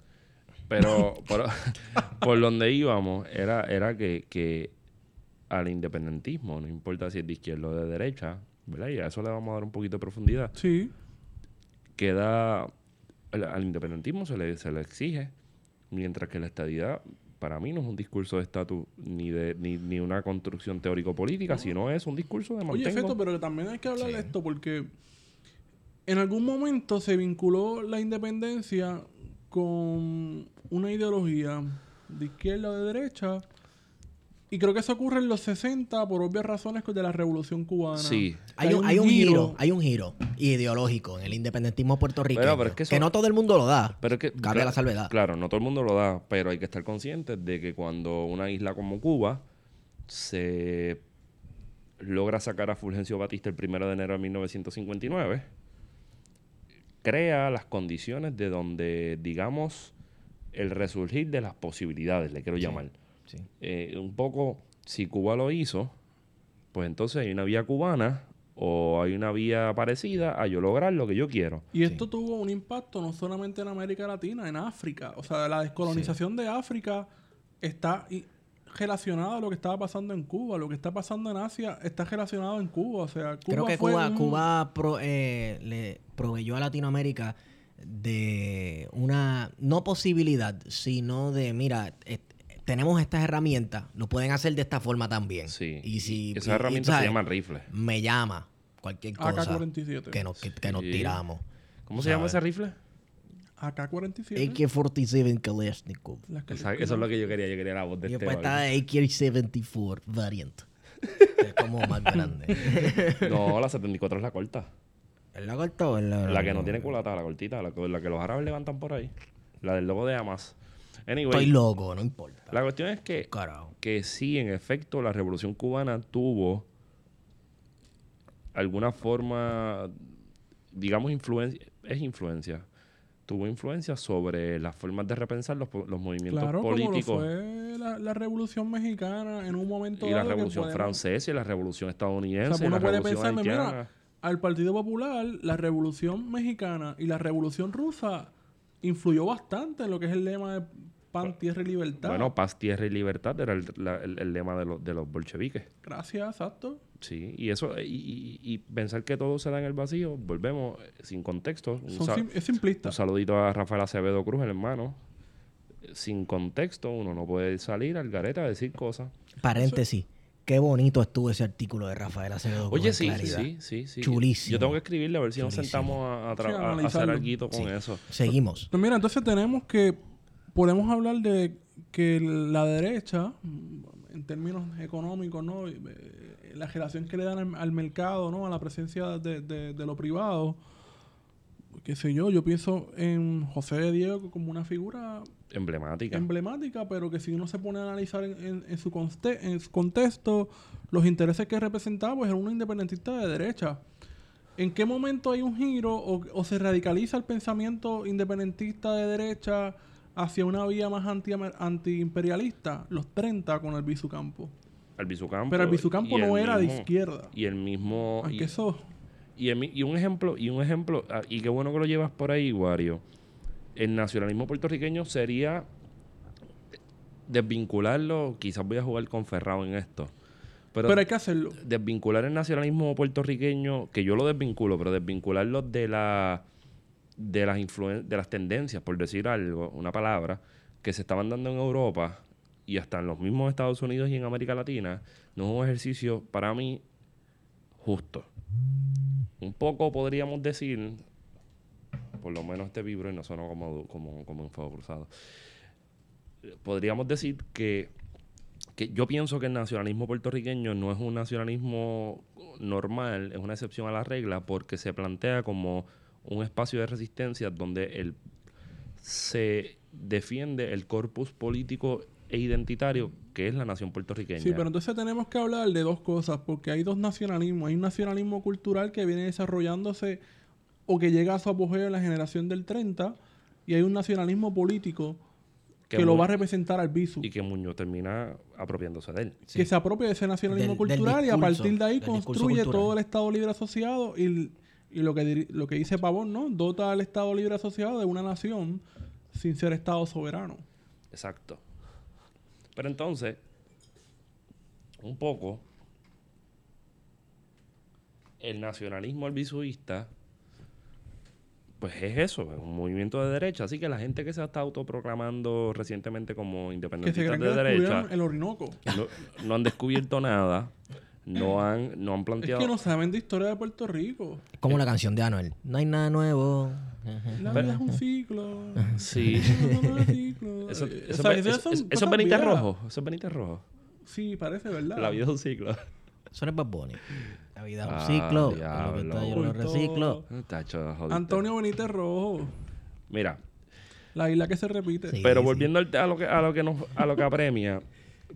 Pero por, <laughs> por donde íbamos era, era que, que al independentismo, no importa si es de izquierda o de derecha, ¿verdad? Y a eso le vamos a dar un poquito de profundidad. Sí. Queda. Al, al independentismo se le, se le exige, mientras que la estadidad, para mí, no es un discurso de estatus ni, de, ni, ni una construcción teórico-política, sino es un discurso de Oye, mantengo. Feto, pero también hay que hablar Sí. de esto porque en algún momento se vinculó la independencia con una ideología de izquierda o de derecha Y creo que eso ocurre en los 60 por obvias razones de la Revolución Cubana. Sí. Hay un, hay un giro, hay un giro ideológico en el independentismo puertorriqueño. Pero- pero es que que, no todo el mundo lo da. Pero es que, Cabe cla- la salvedad. Claro, no todo el mundo lo da, pero hay que estar conscientes de que cuando una isla como Cuba se logra sacar a Fulgencio Batista el 1 de enero de 1959, crea las condiciones de donde, digamos, el resurgir de las posibilidades, le quiero llamar. Sí. Eh, un poco, si Cuba lo hizo, pues entonces hay una vía cubana o hay una vía parecida a yo lograr lo que yo quiero. Y esto tuvo un impacto no solamente en América Latina, en África. O sea, la descolonización de África está relacionada a lo que estaba pasando en Cuba. Lo que está pasando en Asia está relacionado en Cuba. O sea, Cuba Creo que fue Cuba, un- Cuba pro- eh, le proveyó a Latinoamérica de una, no posibilidad, sino de, mira, eh, tenemos estas herramientas, lo pueden hacer de esta forma también. Sí. Y si Esas y- y, herramientas se llaman rifles. Me llama cualquier cosa AK-47. que nos, que, que nos tiramos. ¿Cómo se llama ese rifle? AK-47. AK-47 Kalashnikov. Eso es lo que yo quería. Yo quería la voz de Y este. después está AK-74 variant. que <laughs> es como más grande. No, la 74 es la corta. ¿Es la corta o es la, La que no tiene culata, la cortita. La que, la que los árabes levantan por ahí. La del logo de Hamas. Anyway, Estoy loco, no importa. la cuestión es que, Carajo. que sí, en efecto, la revolución cubana tuvo alguna forma, digamos, influencia. Es influencia. Tuvo influencia sobre las formas de repensar los, los movimientos Claro, como lo políticos. fue la, la Revolución Mexicana en un momento Y la dado revolución podemos- francesa y la revolución O estadounidense. sea, y uno la puede revolución pensar, mira. Al Partido Popular, la Revolución Mexicana y la Revolución Rusa influyó bastante en lo que es el lema de pan, tierra y libertad. Bueno, paz, tierra y libertad era el, la- el- el lema de, los de los bolcheviques. Gracias, exacto. Sí, y eso, y, y- y pensar que todo se da en el vacío, volvemos eh, sin contexto. Son sim- es simplista. un saludito a Rafael Acevedo Cruz, el hermano. Sin contexto, uno no puede salir al gareta a decir cosas. Paréntesis. Qué bonito estuvo ese artículo de Rafael Acevedo. Oye, sí, sí, sí, sí. Chulísimo. Yo tengo que escribirle a ver si nos sentamos a, a a hacer algo con Sí. eso. Seguimos. Pues mira, entonces tenemos que, podemos hablar de que la derecha, en términos económicos, ¿no? Eh, La relación que le dan al, al mercado, ¿no? A la presencia de, de- de lo privado. Qué sé yo, yo pienso en José de Diego como una figura Emblemática. emblemática, pero que si uno se pone a analizar en, en- en su, conste- en su contexto los intereses que representaba, pues era un independentista de derecha. ¿En qué momento hay un giro o, o se radicaliza el pensamiento independentista de derecha hacia una vía más anti antiimperialista? Los 30 con Albizu Campo. Albizu Campo. Pero el no era de izquierda. Y el mismo... Y- eso... Y, en mi- y un ejemplo, y un ejemplo, ah, y qué bueno que lo llevas por ahí, Wario. El nacionalismo puertorriqueño sería desvincularlo, quizás voy a jugar con Ferrao en esto. Pero, Pero hay que hacerlo. desvincular el nacionalismo puertorriqueño, que yo lo desvinculo, pero desvincularlo de la de las influen- de las tendencias, por decir algo, una palabra, que se estaban dando en Europa y hasta en los mismos Estados Unidos y en América Latina, no es un ejercicio para mí justo. Un poco podríamos decir, por lo menos este vibro y no sonó como, como, como un fuego cruzado. Podríamos decir que, que yo pienso que el nacionalismo puertorriqueño no es un nacionalismo normal, es una excepción a la regla porque se plantea como un espacio de resistencia donde el, se defiende el corpus político e identitario que es la nación puertorriqueña. Sí, pero entonces tenemos que hablar de dos cosas, porque hay dos nacionalismos. Hay un nacionalismo cultural que viene desarrollándose o que llega a su apogeo en la generación del 30, y hay un nacionalismo político que, lo va a representar al BISU. y que Muñoz termina apropiándose de él. Que se apropia de ese nacionalismo Del- del cultural y a partir de ahí construye todo el Estado Libre Asociado y, y lo, que, lo que dice Pavón, ¿no? Dota al Estado Libre Asociado de una nación sin ser Estado soberano. Exacto. Pero entonces, un poco, el nacionalismo albisuista, pues es eso, es un movimiento de derecha. Así que la gente que se está autoproclamando recientemente como independentistas de derecha el Orinoco. no, no han descubierto nada, no <clears throat> han, no han Es planteado... que no saben de historia de Puerto Rico. Es como la canción de Anuel. No hay nada nuevo. La Pero- vida es un ciclo. Sí. Es. Eso, Eh, es- eso- eso es Benítez. Rojo. Eso es Benítez Rojo. Sí, parece, ¿verdad? La vida es un ciclo. Eso no es Bad Bunny. La vida es un Ah, ciclo. Lo que diablo. está, yo lo Por reciclo. Tacho. Antonio Benítez Rojo. Mira, La isla que se repite. Sí. pero volviendo al- a lo que a lo que nos a lo que apremia,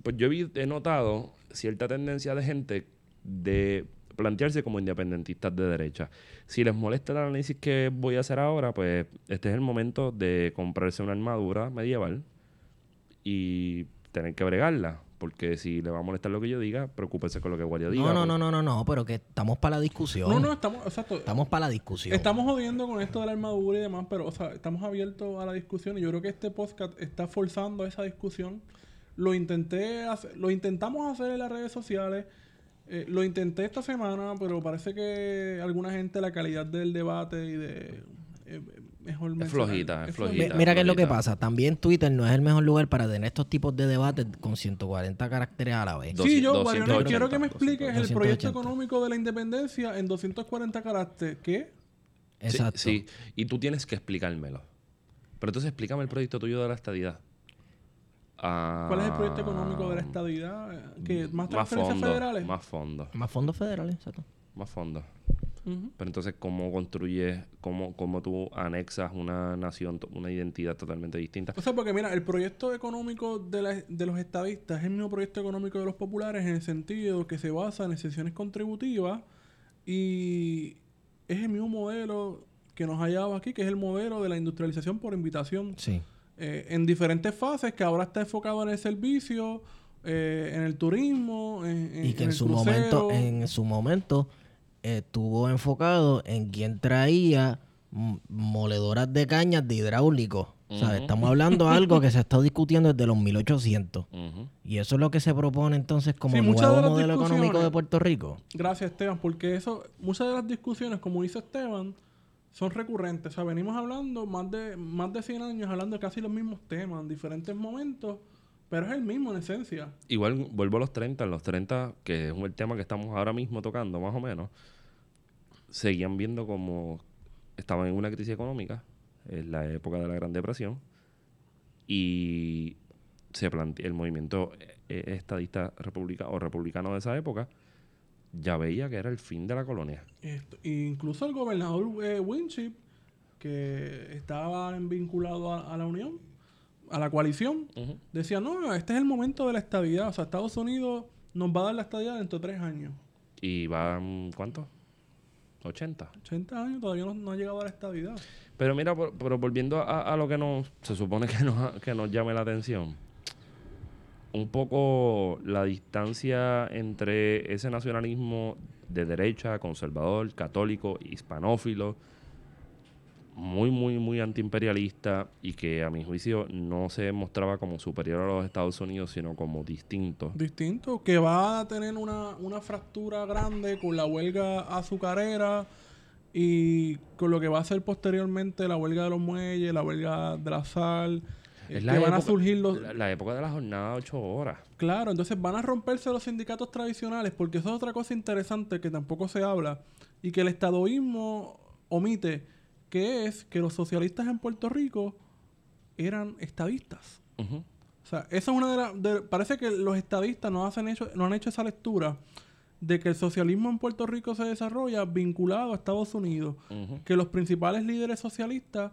pues yo he notado cierta tendencia de gente de plantearse como independentistas de derecha. Si les molesta el análisis que voy a hacer ahora, pues este es el momento de comprarse una armadura medieval y tener que bregarla. Porque si le va a molestar lo que yo diga, preocúpese con lo que Guardia diga. No, no, porque- no, no, no, no, pero que estamos para la discusión. No, no, estamos, exacto. Estamos para la discusión. Estamos jodiendo con esto de la armadura y demás, pero, o sea, estamos abiertos a la discusión y yo creo que este podcast está forzando esa discusión. Lo intenté hacer- lo intentamos hacer en las redes sociales, eh, lo intenté esta semana, pero parece que alguna gente la calidad del debate y de eh, mejor Es flojita, es flojita. Mira qué es lo que pasa. También Twitter no es el mejor lugar para tener estos tipos de debates con 140 caracteres a la vez. Sí, yo, 280, Guarionel, quiero que me expliques el 280. proyecto económico de la independencia en 240 caracteres. ¿Qué? Sí, Exacto. Sí, y tú tienes que explicármelo. Pero entonces explícame el proyecto tuyo de la estadidad. Ah, ¿Cuál es el proyecto económico de la estadidad? ¿Que ¿Más Más transferencias federales? más fondos, Más fondos federales, exacto. más fondos. Pero entonces, ¿cómo construyes, cómo, cómo tú anexas una nación, una identidad totalmente distinta? O sea, porque mira, el proyecto económico de, la- de los estadistas es el mismo proyecto económico de los populares en el sentido que se basa en exenciones contributivas y es el mismo modelo que nos hallaba aquí, que es el modelo de la industrialización por invitación Sí. Eh, en diferentes fases, que ahora está enfocado en el servicio, eh, en el turismo, en, en- Y que en, su crucero. momento, en su momento, estuvo enfocado en quien traía moledoras de cañas de hidráulico. O sea, Ujú. estamos hablando de algo que se está discutiendo desde los 1800. Ujú. Y eso es lo que se propone entonces como Sí, el nuevo modelo económico de Puerto Rico. Gracias, Esteban, porque eso, muchas de las discusiones, como dice Esteban, son recurrentes. O sea, venimos hablando más de, más de 100 años, hablando de casi los mismos temas en diferentes momentos, pero es el mismo en esencia. Igual vuelvo a los 30. En los 30, que es el tema que estamos ahora mismo tocando, más o menos, seguían viendo como estaban en una crisis económica, en la época de la Gran Depresión, y se plante- el movimiento eh, estadista republica, o republicano de esa época ya veía que era el fin de la colonia. Esto- incluso el gobernador eh, Winship, que estaba vinculado a, a la Unión, a la coalición, decía, no, este es el momento de la estabilidad. O sea, Estados Unidos nos va a dar la estabilidad dentro de tres años. Y van, ¿cuánto? 80. 80 años todavía no, no ha llegado a la estabilidad. Pero mira, por- pero volviendo a, a lo que nos se supone que nos, que nos llame la atención, un poco la distancia entre ese nacionalismo de derecha, conservador, católico, hispanófilo, muy, muy, muy antiimperialista y que a mi juicio no se mostraba como superior a los Estados Unidos, sino como distinto. distinto, que va a tener una, una fractura grande con la huelga azucarera y con lo que va a ser posteriormente la huelga de los muelles, la huelga de la sal, Es que la van a época- surgir los... La, la época de la jornada de ocho horas. Claro, entonces van a romperse los sindicatos tradicionales porque eso es otra cosa interesante que tampoco se habla y que el estadoísmo omite, que es que los socialistas en Puerto Rico eran estadistas. O sea, esa es una de las... parece que los estadistas no, hacen hecho, no han hecho esa lectura de que el socialismo en Puerto Rico se desarrolla vinculado a Estados Unidos. Que los principales líderes socialistas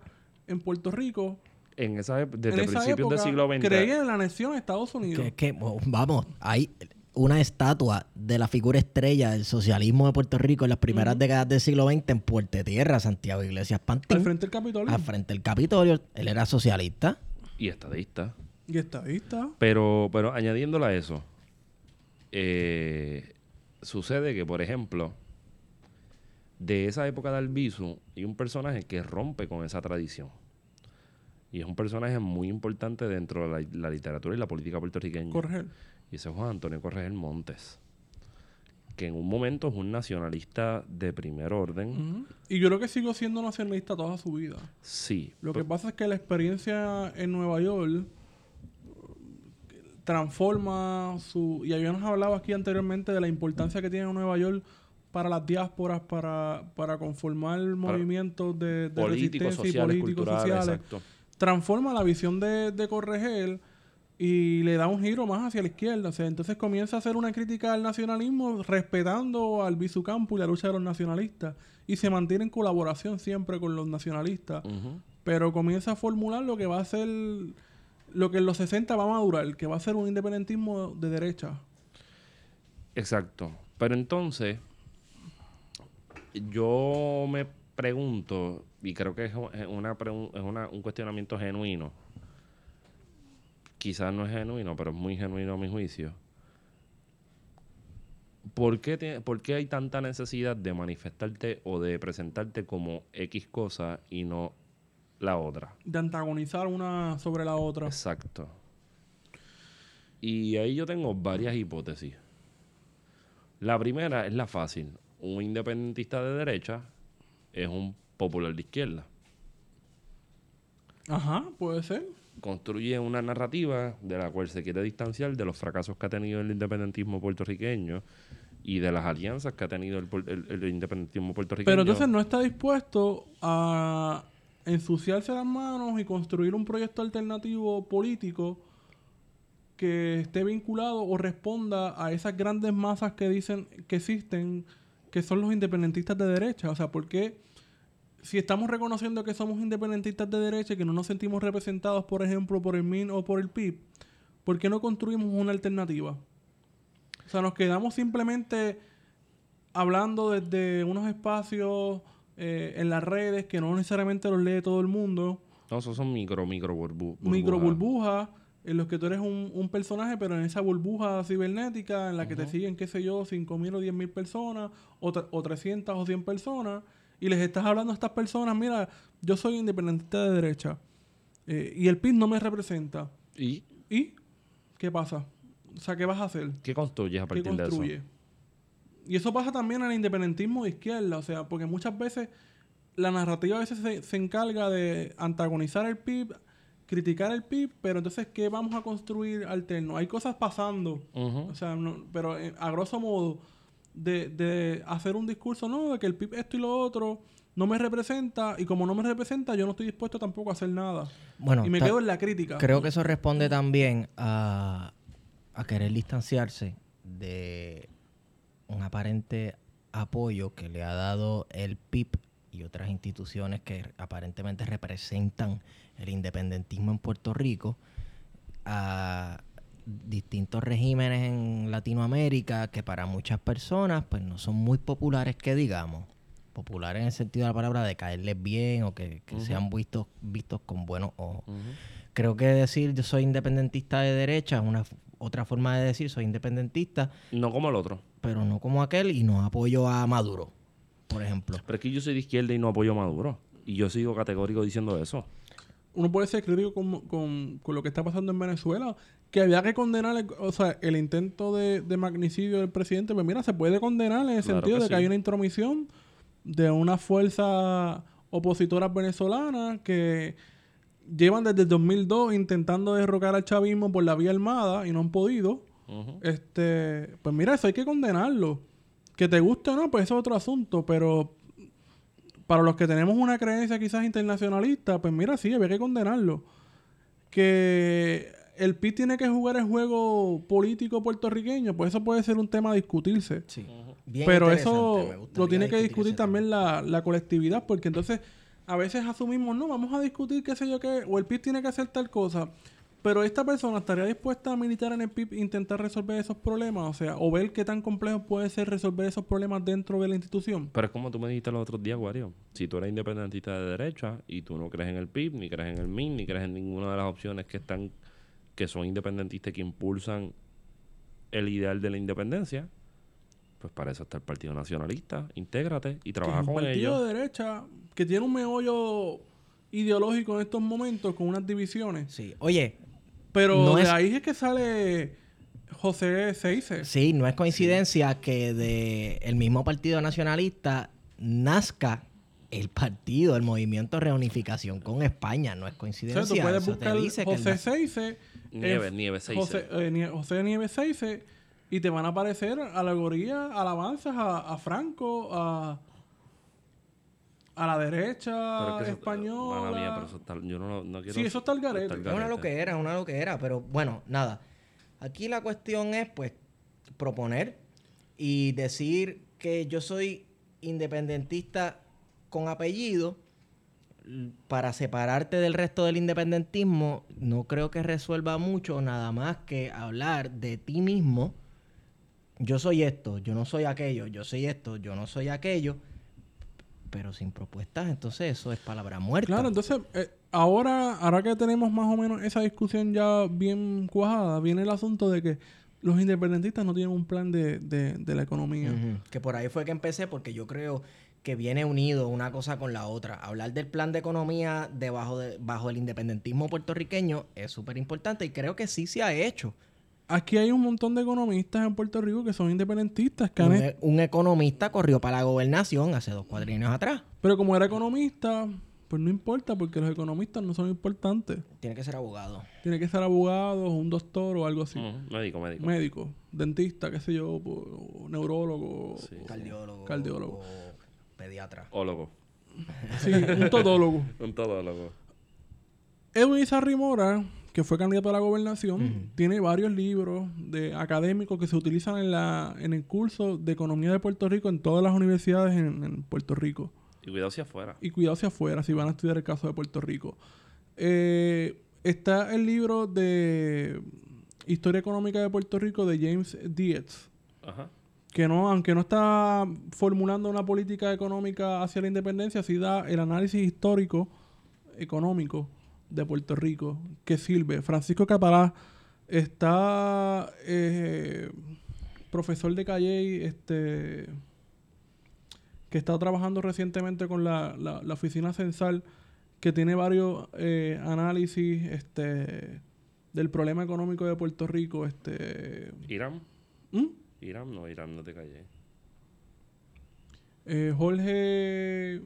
en Puerto Rico, En esa desde en esa principios época, del siglo XX. creían en la anexión a Estados Unidos. Que, que, vamos, hay una estatua de la figura estrella del socialismo de Puerto Rico en las primeras décadas del siglo XX en Puerto Tierra, Santiago Iglesias Pantín, Al frente del Capitolio. al frente del Capitolio. Él era socialista. Y estadista. Y estadista. Pero, pero añadiéndole a eso, eh, sucede que, por ejemplo, de esa época de Albizu hay un personaje que rompe con esa tradición. Y es un personaje muy importante dentro de la, la literatura y la política puertorriqueña. Corregel. Y ese es Juan Antonio Corregel Montes. Que en un momento es un nacionalista de primer orden. Y yo creo que sigo siendo nacionalista toda su vida. Sí. Lo que pasa es que la experiencia en Nueva York eh, transforma su... Y habíamos hablado aquí anteriormente de la importancia que tiene Nueva York para las diásporas, para, para conformar movimientos de, de políticos, resistencia y sociales, políticos, sociales. exacto. Transforma la visión de, de Corregel y le da un giro más hacia la izquierda. O sea, entonces comienza a hacer una crítica al nacionalismo respetando al Bisucampo y la lucha de los nacionalistas. Y se mantiene en colaboración siempre con los nacionalistas. Pero comienza a formular lo que va a ser, lo que en los 60 va a madurar, que va a ser un independentismo de derecha. Exacto. Pero entonces, yo me pregunto, y creo que es una, es una- un cuestionamiento genuino. Quizás no es genuino, pero es muy genuino a mi juicio. ¿Por qué, tie- por qué hay tanta necesidad de manifestarte o de presentarte como X cosa y no la otra? De antagonizar una sobre la otra. Exacto. Y ahí yo tengo varias hipótesis. La primera es la fácil. Un independentista de derecha es un popular de izquierda. Ajá, puede ser. Construye una narrativa de la cual se quiere distanciar de los fracasos que ha tenido el independentismo puertorriqueño y de las alianzas que ha tenido el, puer- el- el independentismo puertorriqueño. Pero entonces no está dispuesto a ensuciarse las manos y construir un proyecto alternativo político que esté vinculado o responda a esas grandes masas que dicen que existen, que son los independentistas de derecha. O sea, ¿por qué si estamos reconociendo que somos independentistas de derecha y que no nos sentimos representados, por ejemplo, por el MIN o por el PIB, ¿por qué no construimos una alternativa? O sea, nos quedamos simplemente hablando desde unos espacios eh, en las redes que no necesariamente los lee todo el mundo, No, esos son micro, micro burbu- micro burbujas. En los que tú eres un, un personaje, pero en esa burbuja cibernética en la que te siguen, qué sé yo, 5.000 o 10.000 personas, o, o 300 o 100 personas, y les estás hablando a estas personas, mira, yo soy independentista de derecha, eh, y el PIB no me representa. ¿Y ¿Y qué pasa? O sea, ¿qué vas a hacer? qué construyes a ¿Qué partir de eso? construye? Y eso pasa también en el independentismo de izquierda, o sea, porque muchas veces la narrativa a veces se, se encarga de antagonizar el PIB, criticar el PIB, pero entonces, ¿qué vamos a construir alterno? Hay cosas pasando, o sea, no- pero eh, a grosso modo, de, de hacer un discurso, no, de que el PIB esto y lo otro no me representa, y como no me representa, yo no estoy dispuesto tampoco a hacer nada. Bueno, y me quedo en la crítica. creo que eso responde también a, a querer distanciarse de un aparente apoyo que le ha dado el PIB y otras instituciones que aparentemente representan el independentismo en Puerto Rico a distintos regímenes en Latinoamérica que para muchas personas pues no son muy populares que digamos populares en el sentido de la palabra de caerles bien o que, que sean vistos vistos con buenos ojos creo que decir yo soy independentista de derecha es una otra forma de decir soy independentista, No como el otro. pero no como aquel y no apoyo a Maduro, por ejemplo. Pero es que yo soy de izquierda y no apoyo a Maduro. Y yo sigo categórico diciendo eso. Uno puede ser crítico con, con- con lo que está pasando en Venezuela, que había que condenar, el, o sea, el intento de, de magnicidio del presidente, pues mira, se puede condenar en el Claro sentido que de que hay una intromisión de una fuerza opositoras venezolanas que llevan desde el 2002 intentando derrocar al chavismo por la vía armada y no han podido. Este, pues mira, eso hay que condenarlo. Que te guste o no, pues eso es otro asunto, pero para los que tenemos una creencia quizás internacionalista, pues mira, sí, había que condenarlo. Que el PIB tiene que jugar el juego político puertorriqueño, pues eso puede ser un tema a discutirse. Sí. Pero eso lo tiene que discutir también la, la colectividad, porque entonces a veces asumimos, no, vamos a discutir qué sé yo qué, o el PIB tiene que hacer tal cosa. Pero esta persona estaría dispuesta a militar en el PIB e intentar resolver esos problemas, o sea, o ver qué tan complejo puede ser resolver esos problemas dentro de la institución. Pero es como tú me dijiste los otros días, Wario. Si tú eres independentista de derecha y tú no crees en el PIB, ni crees en el MIN, ni crees en ninguna de las opciones que están, que son independentistas y que impulsan el ideal de la independencia, pues para eso está el Partido Nacionalista. Intégrate y Que es trabaja un con partido ellos. de derecha que tiene un meollo ideológico en estos momentos con unas divisiones. Sí. Oye, Pero No de es- ahí es que sale José Seice. sí, no es coincidencia que de el mismo Partido Nacionalista nazca el partido, el movimiento Reunificación con España. No es O coincidencia. sea, tú puedes Eso te dice José Seice. Nieves, Nieves Seice. José, eh, José Nieves Seice. Y te van a aparecer alegorías, alabanzas a, a Franco, a, a la derecha Pero es que eso- española. mala mía, pero eso está- yo no, no quiero... Sí, eso está al garete. Es una loquera, es una loquera, pero bueno, nada. Aquí la cuestión es, pues, proponer y decir que yo soy independentista con apellido para separarte del resto del independentismo, no creo que resuelva mucho nada más que hablar de ti mismo. Yo soy esto, yo no soy aquello, yo soy esto, yo no soy aquello, pero sin propuestas, entonces eso es palabra muerta. Claro, entonces, eh, ahora, ahora que tenemos más o menos esa discusión ya bien cuajada, viene el asunto de que los independentistas no tienen un plan de, de- de la economía. Que por ahí fue que empecé porque yo creo que viene unido una cosa con la otra. Hablar del plan de economía debajo de, bajo el independentismo puertorriqueño es súper importante y creo que sí se ha hecho. Aquí hay un montón de economistas en Puerto Rico que son independentistas, que Un, e- un economista corrió para la gobernación hace dos cuadrinos atrás. pero como era economista, pues no importa porque los economistas no son importantes. Tiene que ser abogado. Tiene que ser abogado, un doctor o algo así. Ujú, Médico, médico. Médico, dentista, qué sé yo, neurólogo. Sí. o- Cardiólogo. Cardiólogo. o pediatra. Ólogo. Sí, un todólogo. <laughs> Un todólogo. Edwin Izarri Mora, que fue candidato a la gobernación, tiene varios libros de académicos que se utilizan en, la, en el curso de economía de Puerto Rico en todas las universidades en, en Puerto Rico. Y cuidado hacia afuera. Y cuidado hacia afuera si van a estudiar el caso de Puerto Rico. Eh, está el libro de Historia Económica de Puerto Rico de James Dietz, Ajá. que no, aunque no está formulando una política económica hacia la independencia, sí da el análisis histórico económico de Puerto Rico que sirve. Francisco Catalá está eh, profesor de Calle, este que está trabajando recientemente con la, la- la oficina censal, que tiene varios eh, análisis este, del problema económico de Puerto Rico. Este, Irán. ¿Mm? Irán, no, Irán, no te callé. Eh, Jorge.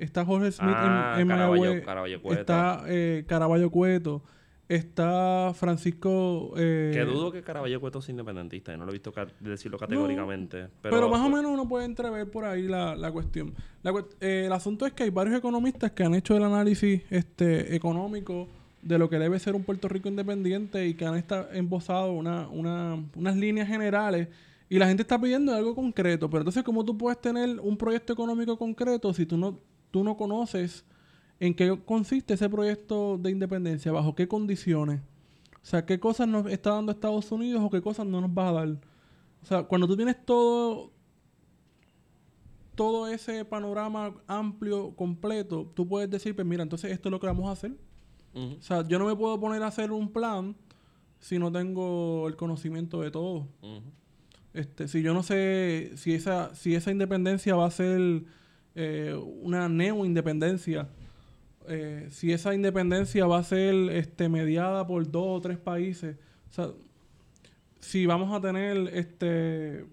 Está Jorge Smith Ah, en, en Caraballo- Mayagüez. Caraballo Cueto. Está eh, Caraballo Cueto. Está Francisco. eh, que dudo que Caraballo Cueto sea independentista. No lo he visto ca- decirlo categóricamente. pero, Pero, más o menos uno puede entrever por ahí la, la cuestión. La eh, el asunto es que hay varios economistas que han hecho el análisis este, económico de lo que debe ser un Puerto Rico independiente y que han embosado una, una- unas líneas generales y la gente está pidiendo algo concreto. Pero entonces, ¿cómo tú puedes tener un proyecto económico concreto si tú no, tú no conoces en qué consiste ese proyecto de independencia? ¿Bajo qué condiciones? O sea, ¿qué cosas nos está dando Estados Unidos o qué cosas no nos va a dar? O sea, cuando tú tienes todo, todo ese panorama amplio, completo, tú puedes decir, pues mira, entonces esto es lo que vamos a hacer. O sea, yo no me puedo poner a hacer un plan si no tengo el conocimiento de todo. Este, si yo no sé si esa, si esa independencia va a ser eh, una neo-independencia, eh, si esa independencia va a ser este, mediada por dos o tres países, si vamos a tener este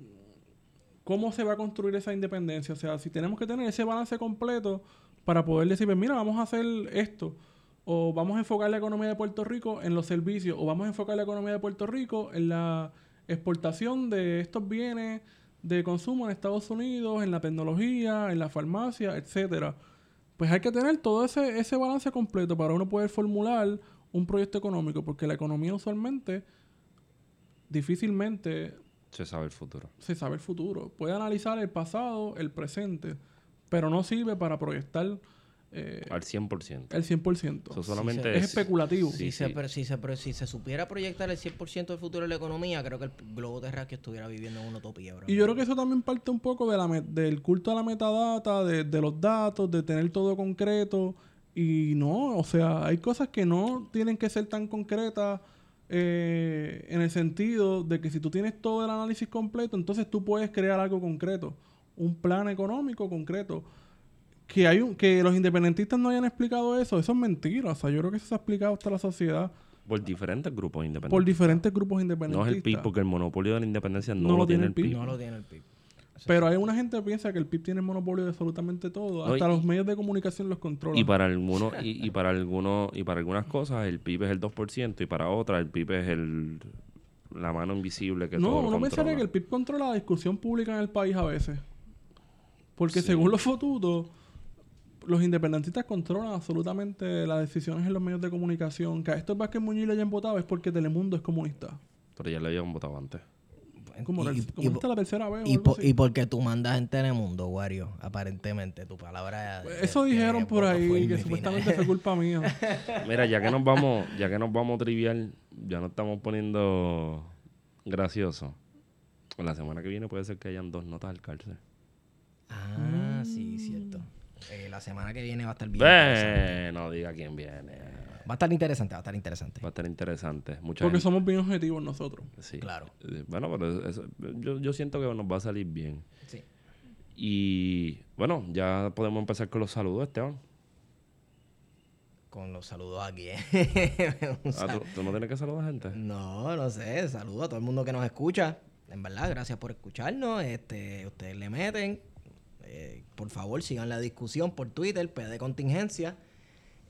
cómo se va a construir esa independencia, o sea, si tenemos que tener ese balance completo para poder decir, pues mira, vamos a hacer esto, o vamos a enfocar la economía de Puerto Rico en los servicios, o vamos a enfocar la economía de Puerto Rico en la exportación de estos bienes de consumo en Estados Unidos, en la tecnología, en la farmacia, etcétera. Pues hay que tener todo ese, ese balance completo para uno poder formular un proyecto económico, porque la economía usualmente difícilmente Se sabe el futuro. se sabe el futuro. Puede analizar el pasado, el presente, pero no sirve para proyectar eh, Al 100%. el 100%. Eso solamente es especulativo. Sí, si, Se, sí. pero si, se, pero si se supiera proyectar el 100% del futuro de la economía, creo que el globo terráqueo estuviera viviendo en una utopía. ahora Y yo creo que eso también parte un poco de la me- del culto a la metadata, de, de los datos, de tener todo concreto. Y no, o sea, hay cosas que no tienen que ser tan concretas eh, en el sentido de que si tú tienes todo el análisis completo, entonces tú puedes crear algo concreto, un plan económico concreto. Que, hay un, que los independentistas no hayan explicado eso, eso es mentira. O sea, yo creo que eso se ha explicado hasta la sociedad Por diferentes grupos por independientes. diferentes grupos no independentistas. es el PIB, porque el monopolio de la independencia no, lo tiene el PIB. No lo tiene el PIB. Pero hay una gente que piensa que el PIB tiene monopolio de absolutamente todo. No, Hasta y- los medios de comunicación los controlan. Y para algunos, y, y <laughs> para algunos, y para algunas cosas el PIB es el 2% y para otras el PIB es el la mano invisible que no, todo lo uno pensaría que el PIB controla la discusión pública en el país a veces. Porque Sí. según los fotutos, los independentistas controlan absolutamente las decisiones en los medios de comunicación. Que a estos Vázquez Muñoz le hayan votado es porque Telemundo es comunista. Pero ya le habían votado antes. Como, Y- la, y- comunista la tercera vez Y, algo po- así. y porque tú mandas en Telemundo, Wario, aparentemente, tu palabra... Pues Eso de dijeron por ahí, que supuestamente fue culpa mía. <laughs> Mira, ya que nos vamos, ya que nos vamos trivial, ya nos estamos poniendo graciosos. La semana que viene puede ser que hayan dos notas al cárcel. Ah. Eh, la semana que viene va a estar bien. Ve, no diga quién viene. Va a estar interesante, va a estar interesante. Va a estar interesante. Mucha Porque gente- somos bien objetivos nosotros. sí. Claro. Eh, Bueno, pero eso- yo, yo siento que nos va a salir bien. Sí. Y bueno, ya podemos empezar con los saludos, Esteban. Con los saludos aquí. ¿eh? <laughs> Un Ah, ¿tú, tú no tienes que saludar a gente? No, no sé. Saludo a todo el mundo que nos escucha. En verdad, gracias por escucharnos. Este, ustedes le meten. Eh, por favor, sigan la discusión por Twitter, PD Contingencia.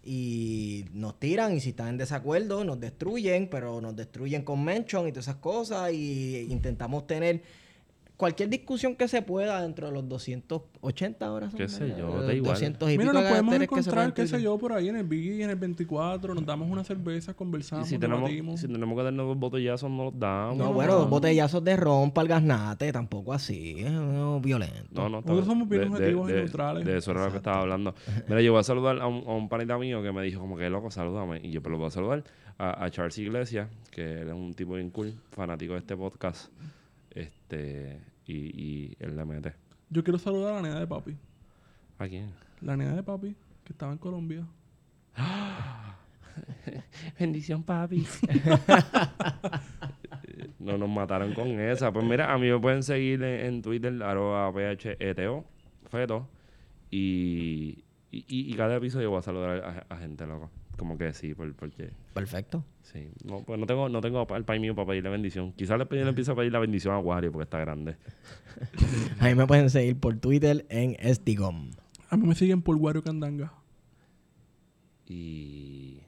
Y nos tiran y si están en desacuerdo, nos destruyen, pero nos destruyen con mention y todas esas cosas. Y intentamos tener cualquier discusión que se pueda dentro de los 280 horas. Qué sé yo, da igual. 200 y Mira, nos podemos encontrar, qué sé yo, por ahí en el Biggie, en el 24, nos damos una cerveza, Y conversamos, si tenemos, debatimos. si tenemos que darnos dos botellazos, no los damos. No, bueno, dos botellazos de ron para el gasnate, tampoco así, es violento. No, no, Nosotros somos bien de- objetivos y neutrales. De eso era lo que estaba hablando. Mira, yo voy a saludar a un, a un panita mío que me dijo como que loco, salúdame. Y yo pero lo voy a saludar a, a Charles Iglesias, que él es un tipo bien cool, fanático de este podcast. Este, y, y él le mete. Yo quiero saludar a la nena de papi. ¿A quién? La nena de papi, que estaba en Colombia. <laughs> Bendición, papi. <laughs> no nos mataron con esa. Pues mira, a mí me pueden seguir en, en Twitter, arroba PHETO, feto. Y, y, y- cada episodio voy a saludar a, a gente, loco. Como que sí, por- porque... Perfecto. Sí, no, pues no tengo, no tengo el país mío para pedirle bendición. Quizás le, le empiezo a pedir la bendición a Wario porque está grande. <laughs> A mí me pueden seguir por Twitter en Estigom. A mí me siguen por Wario Candanga. Y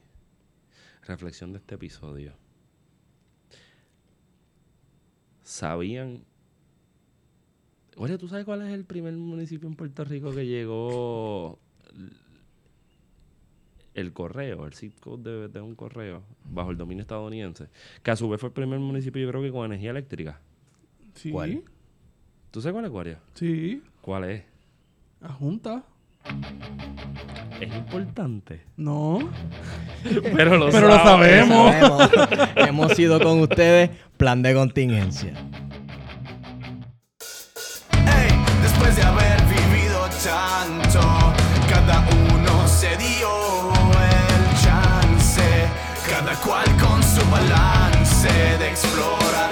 reflexión de este episodio. ¿Sabían? Oye, ¿tú sabes cuál es el primer municipio en Puerto Rico que llegó el correo, el zip code de, de un correo bajo el dominio estadounidense? Que a su vez fue el primer municipio, yo creo que con energía eléctrica. Sí. ¿Cuál? ¿Tú sabes cuál es, Wario? Sí. ¿Cuál es? A Junta. Es importante. No. <laughs> Pero lo, Pero lo sabe. sabemos. Sabemos. Hemos sido con ustedes plan de contingencia. Ey, después de haber vivido tanto, cada uno se dio cual con su balance de explorar